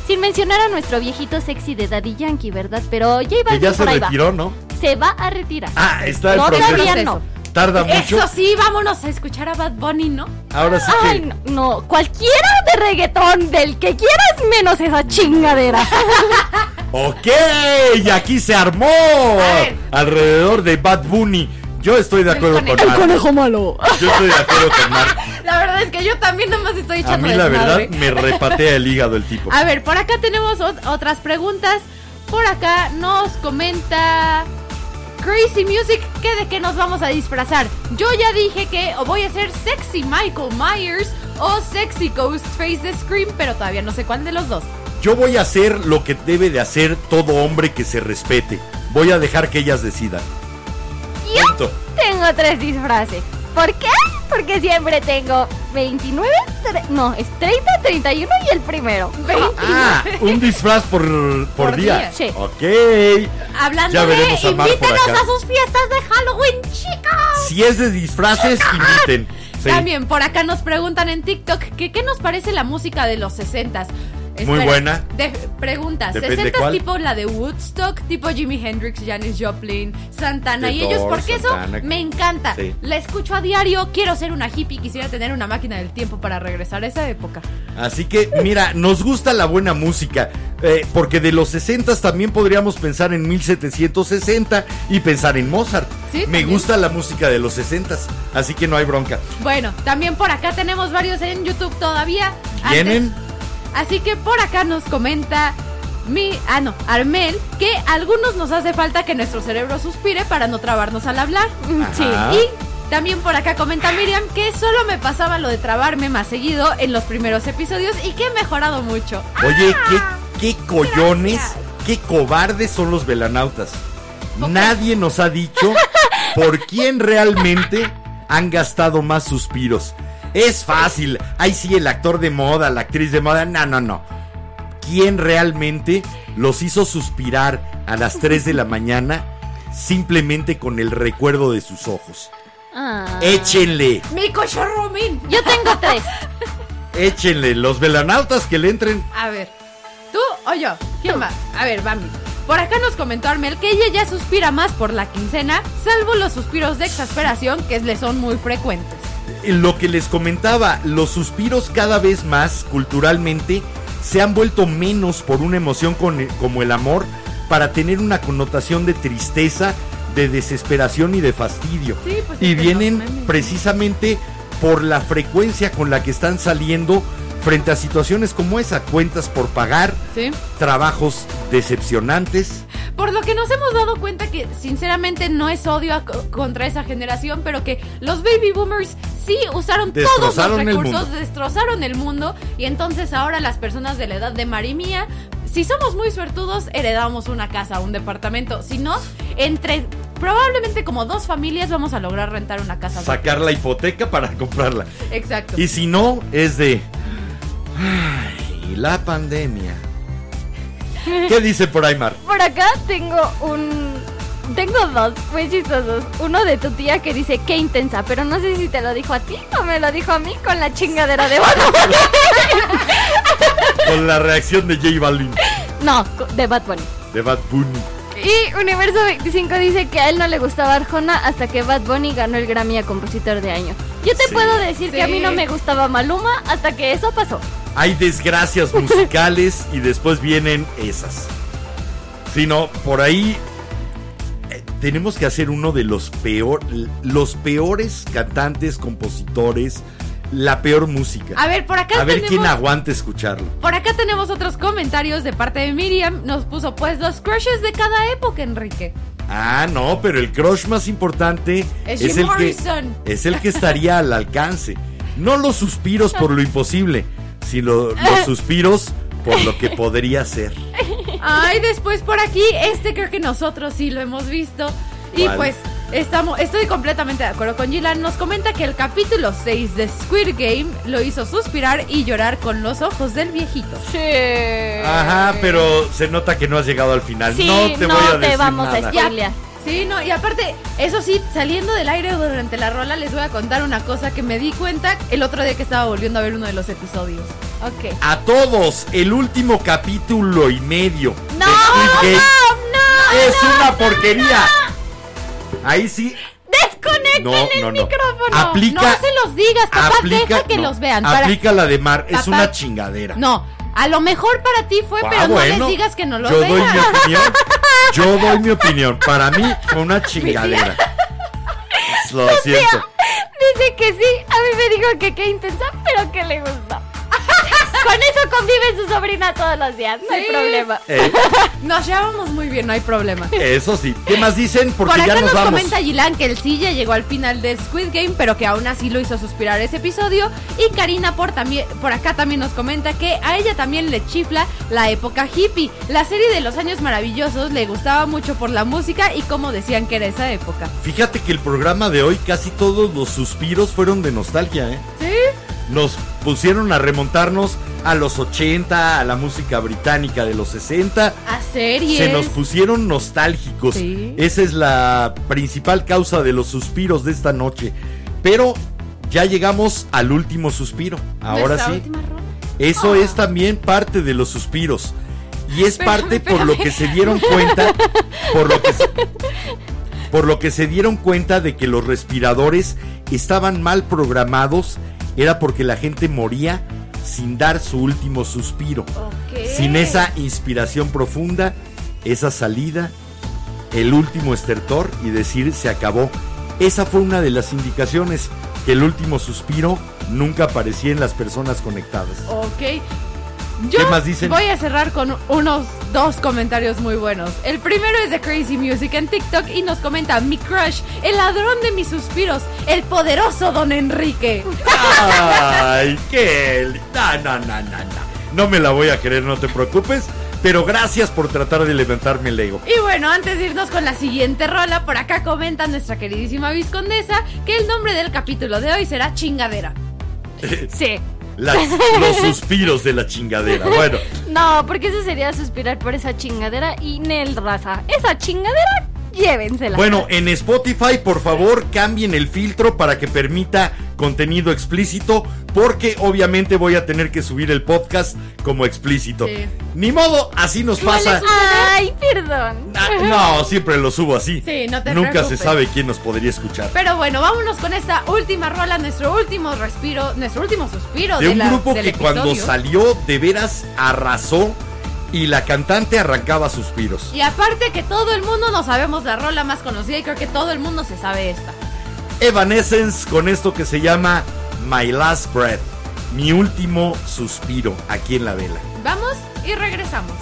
Sin mencionar a nuestro viejito sexy de Daddy Yankee, ¿verdad? Pero J Que Balvin ya se retiró, ¿no? Se va a retirar. Ah, está el No, proceso. todavía no. Tarda mucho. Eso sí, vámonos a escuchar a Bad Bunny, ¿no? Ahora sí Ay, que. no, no, cualquiera de reggaetón, del que quieras menos esa chingadera. Ok, y aquí se armó alrededor de Bad Bunny. Yo estoy de acuerdo con conejo. Mar. malo. Yo estoy de acuerdo con Mar. La verdad es que yo también nomás estoy A echando mí la verdad me repatea el hígado el tipo. A ver, por acá tenemos ot- otras preguntas. Por acá nos comenta Crazy Music que de qué nos vamos a disfrazar. Yo ya dije que o voy a ser Sexy Michael Myers o Sexy Ghostface de Scream, pero todavía no sé cuál de los dos. Yo voy a hacer lo que debe de hacer todo hombre que se respete. Voy a dejar que ellas decidan. Yo Punto. tengo tres disfraces. ¿Por qué? Porque siempre tengo 29, tre- no, es 30, 31 y el primero. Ah, un disfraz por, por, Por día. día. Sí. Ok. Hablando Ya de, a invítenos a sus fiestas de Halloween, chicos. Si es de disfraces, inviten. Sí. También por acá nos preguntan en TikTok que qué nos parece la música de los 60s. Muy buena. De, preguntas, Depende 60s cuál. tipo la de Woodstock, tipo Jimi Hendrix, Janis Joplin, Santana The y ellos, Doors, porque eso me encanta. Sí. La escucho a diario, quiero ser una hippie, quisiera tener una máquina del tiempo para regresar a esa época. Así que, mira, nos gusta la buena música. eh, porque de los 60 también podríamos pensar en 1760 y pensar en Mozart. Sí, Me también. gusta la música de los 60 así que no hay bronca. Bueno, también por acá tenemos varios en YouTube todavía. Antes- ¿Vienen? Así que por acá nos comenta mi, ah no, Armel, que a algunos nos hace falta que nuestro cerebro suspire para no trabarnos al hablar. Sí. Y también por acá comenta Miriam que solo me pasaba lo de trabarme más seguido en los primeros episodios y que he mejorado mucho. Oye, Ah, qué, qué collones, qué cobardes son los velanautas. Nadie nos ha dicho por quién realmente han gastado más suspiros. Es fácil. Ahí sí, el actor de moda, la actriz de moda. No, no, no. ¿Quién realmente los hizo suspirar a las 3 de la mañana simplemente con el recuerdo de sus ojos? Ah. Échenle, Mi cochorrumín. Yo tengo tres. échenle. Los velanautas que le entren. A ver, ¿tú o yo? ¿Quién va? A ver, Bambi. Por acá nos comentó Armel que ella ya suspira más por la quincena, salvo los suspiros de exasperación que le son muy frecuentes. Lo que les comentaba, los suspiros cada vez más culturalmente se han vuelto menos por una emoción con- como el amor para tener una connotación de tristeza, de desesperación y de fastidio. Sí, pues y vienen precisamente por la frecuencia con la que están saliendo frente a situaciones como esa, cuentas por pagar, ¿Sí? trabajos decepcionantes. Por lo que nos hemos dado cuenta que sinceramente no es odio a- contra esa generación, pero que los baby boomers sí usaron todos los recursos, destrozaron el mundo y entonces ahora las personas de la edad de Mari Mía, si somos muy suertudos, heredamos una casa, un departamento. Si no, entre probablemente como dos familias vamos a lograr rentar una casa. Sacar la hipoteca para comprarla. Exacto. Y si no, es de... Ay, la pandemia. ¿Qué dice por ahí, Mar? Por acá tengo un. Tengo dos muy chistosos. Uno de tu tía que dice qué intensa, pero no sé si te lo dijo a ti o me lo dijo a mí con la chingadera de Bad Bunny. Con la reacción de J Balvin, No, de Bad Bunny. de Bad Bunny. Y Universo 25 dice que a él no le gustaba Arjona hasta que Bad Bunny ganó el Grammy a Compositor de Año. Yo te Sí. puedo decir que a mí no me gustaba Maluma hasta que eso pasó. Hay desgracias musicales y después vienen esas. Si no, por ahí tenemos que hacer uno de los peor, los peores cantantes, compositores, la peor música. A ver, por acá A ver tenemos... quién aguanta escucharlo. Por acá tenemos otros comentarios de parte de Miriam. Nos puso pues los crushes de cada época, Enrique. Ah, no, pero el crush más importante Es el que es el que estaría al alcance. No los suspiros por lo imposible, sino los suspiros por lo que podría ser. Ay, después por aquí, este creo que nosotros sí lo hemos visto. Y ¿Cuál? pues estamos, estoy completamente de acuerdo con Gilan. Nos comenta que el capítulo 6 de Squid Game lo hizo suspirar y llorar con los ojos del viejito. Sí. Ajá, pero se nota que no has llegado al final. Sí, no te voy a te decir vamos nada. a spoilear. Sí, no, y aparte, eso sí, saliendo del aire durante la rola, les voy a contar una cosa que me di cuenta el otro día que estaba volviendo a ver uno de los episodios. Ok. A todos, el último capítulo y medio No, de Game no, es una porquería. Ahí sí. Desconecten No, el no, no. micrófono. Aplica. no se los digas, papá, aplica, deja que no, los vean. para- Aplica la de Mar, es Papá. una chingadera. No, a lo mejor para ti fue, Ah, pero no les digas que no lo Yo vean. doy mi opinión. Yo doy mi opinión. Para mí fue una chingadera. Lo siento. Dice que sí, a mí me dijo que qué intensa, pero que le gusta. Con eso convive su sobrina todos los días, no hay problema. Eh, Nos llevamos muy bien, no hay problema. eso sí. ¿Qué más dicen? Porque Por acá ya nos nos vamos. comenta Gilan que sí ya llegó al final de Squid Game, pero que aún así lo hizo suspirar ese episodio. Y Karina por, también, por acá también nos comenta que a ella también le chifla la época hippie. La serie de los años maravillosos le gustaba mucho por la música y cómo decían que era esa época. Fíjate que el programa de hoy casi todos los suspiros fueron de nostalgia, ¿eh? ¿Sí? nos pusieron a remontarnos a los 80, a la música británica de los 60. A series. Se nos pusieron nostálgicos. Sí. Esa es la principal causa de los suspiros de esta noche. Pero ya llegamos al último suspiro. Ahora sí. Eso Ah. es también parte de los suspiros. Y es Espérame, parte por lo que se dieron cuenta, por lo que se, por lo que se dieron cuenta de que los respiradores estaban mal programados, era porque la gente moría sin dar su último suspiro, sin esa inspiración profunda, esa salida, el último estertor y decir se acabó. Esa fue una de las indicaciones que el último suspiro nunca aparecía en las personas conectadas. Ok. Yo ¿Qué más dicen? voy a cerrar con unos dos comentarios muy buenos. El primero es de Crazy Music en TikTok y nos comenta mi crush, el ladrón de mis suspiros, el poderoso Don Enrique. Ay, qué. No, no, no, no, no. No me la voy a creer, no te preocupes. Pero gracias por tratar de levantarme el ego. Y bueno, antes de irnos con la siguiente rola, por acá comenta nuestra queridísima viscondesa que el nombre del capítulo de hoy será Chingadera. Sí. Las- los suspiros de la chingadera. Bueno, No, porque eso sería suspirar por esa chingadera y Nel raza. Esa chingadera, llévensela. bueno, en Spotify, por favor, cambien el filtro para que permita contenido explícito. Porque obviamente voy a tener que subir el podcast como explícito. Sí. Ni modo, así nos pasa. Ay, perdón. Ah, no, siempre lo subo así. Sí, no te Nunca preocupes. se sabe quién nos podría escuchar. Pero bueno, vámonos con esta última rola, nuestro último respiro, nuestro último suspiro de un la- grupo del que cuando salió de veras arrasó y la cantante arrancaba suspiros. Y aparte que todo el mundo no sabemos la rola más conocida y creo que todo el mundo se sabe esta. Evanescence con esto que se llama My Last Breath, mi último suspiro aquí en la vela. Vamos y regresamos.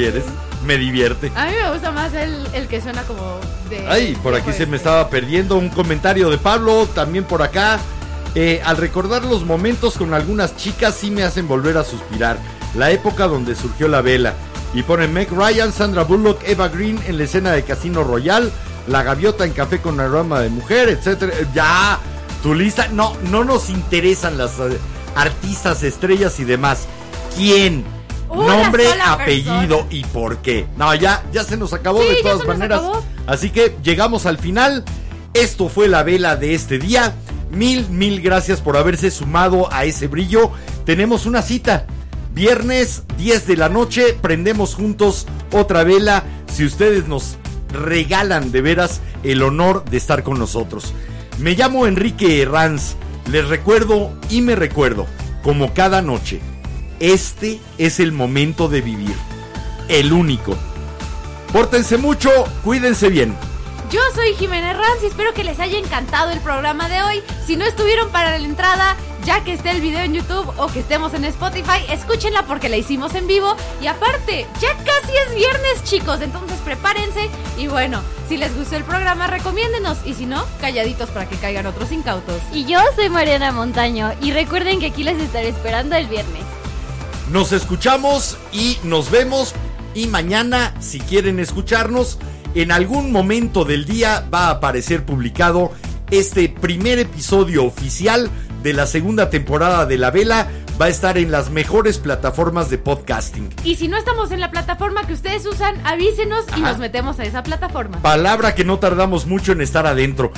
Quieres? Me divierte. A mí me gusta más el, el que suena como de. Ay, por aquí se me estaba perdiendo un comentario de Pablo, también por acá. Eh, al recordar los momentos con algunas chicas sí me hacen volver a suspirar. La época donde surgió la vela. Y ponen Meg Ryan, Sandra Bullock, Eva Green en la escena de Casino Royal, La Gaviota en Café con aroma de mujer, etcétera. Ya, tu lista. No, no nos interesan las eh, artistas, estrellas y demás. ¿Quién? Nombre, apellido persona. y por qué. No, ya, ya se nos acabó Sí, de todas maneras. Así que llegamos al final. Esto fue la vela de este día. Mil, mil gracias por haberse sumado a ese brillo. Tenemos una cita. Viernes 10 de la noche. Prendemos juntos otra vela. Si ustedes nos regalan de veras el honor de estar con nosotros. Me llamo Enrique Herranz. Les recuerdo y me recuerdo, como cada noche, este es el momento de vivir. El único. Pórtense mucho, cuídense bien. Yo soy Jimena Ranz y espero que les haya encantado el programa de hoy. Si no estuvieron para la entrada, ya que esté el video en YouTube o que estemos en Spotify, escúchenla porque la hicimos en vivo. Y aparte, ya casi es viernes, chicos, entonces prepárense. Y bueno, si les gustó el programa, recomiéndenos. Y si no, calladitos para que caigan otros incautos. Y yo soy Mariana Montaño y recuerden que aquí les estaré esperando el viernes. Nos escuchamos y nos vemos. Y mañana, si quieren escucharnos, en algún momento del día va a aparecer publicado este primer episodio oficial de la segunda temporada de La Vela. Va a estar en las mejores plataformas de podcasting. Y si no estamos en la plataforma que ustedes usan, avísenos y nos metemos a esa plataforma. Palabra que no tardamos mucho en estar adentro.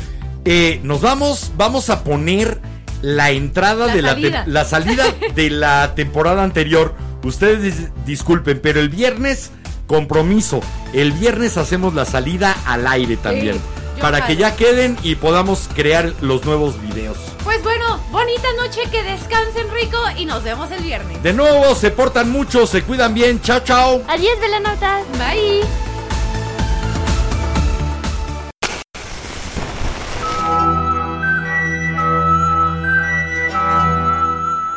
Eh, nos vamos, vamos a poner la entrada La de la, salida. la salida de la temporada anterior. Ustedes dis- disculpen, pero el viernes, compromiso. El viernes hacemos la salida al aire también. para que ya queden y podamos crear los nuevos videos. Pues bueno, bonita noche, que descansen rico y nos vemos el viernes. De nuevo, se portan mucho, se cuidan bien. Chao, chao. Adiós, velanautas. Bye.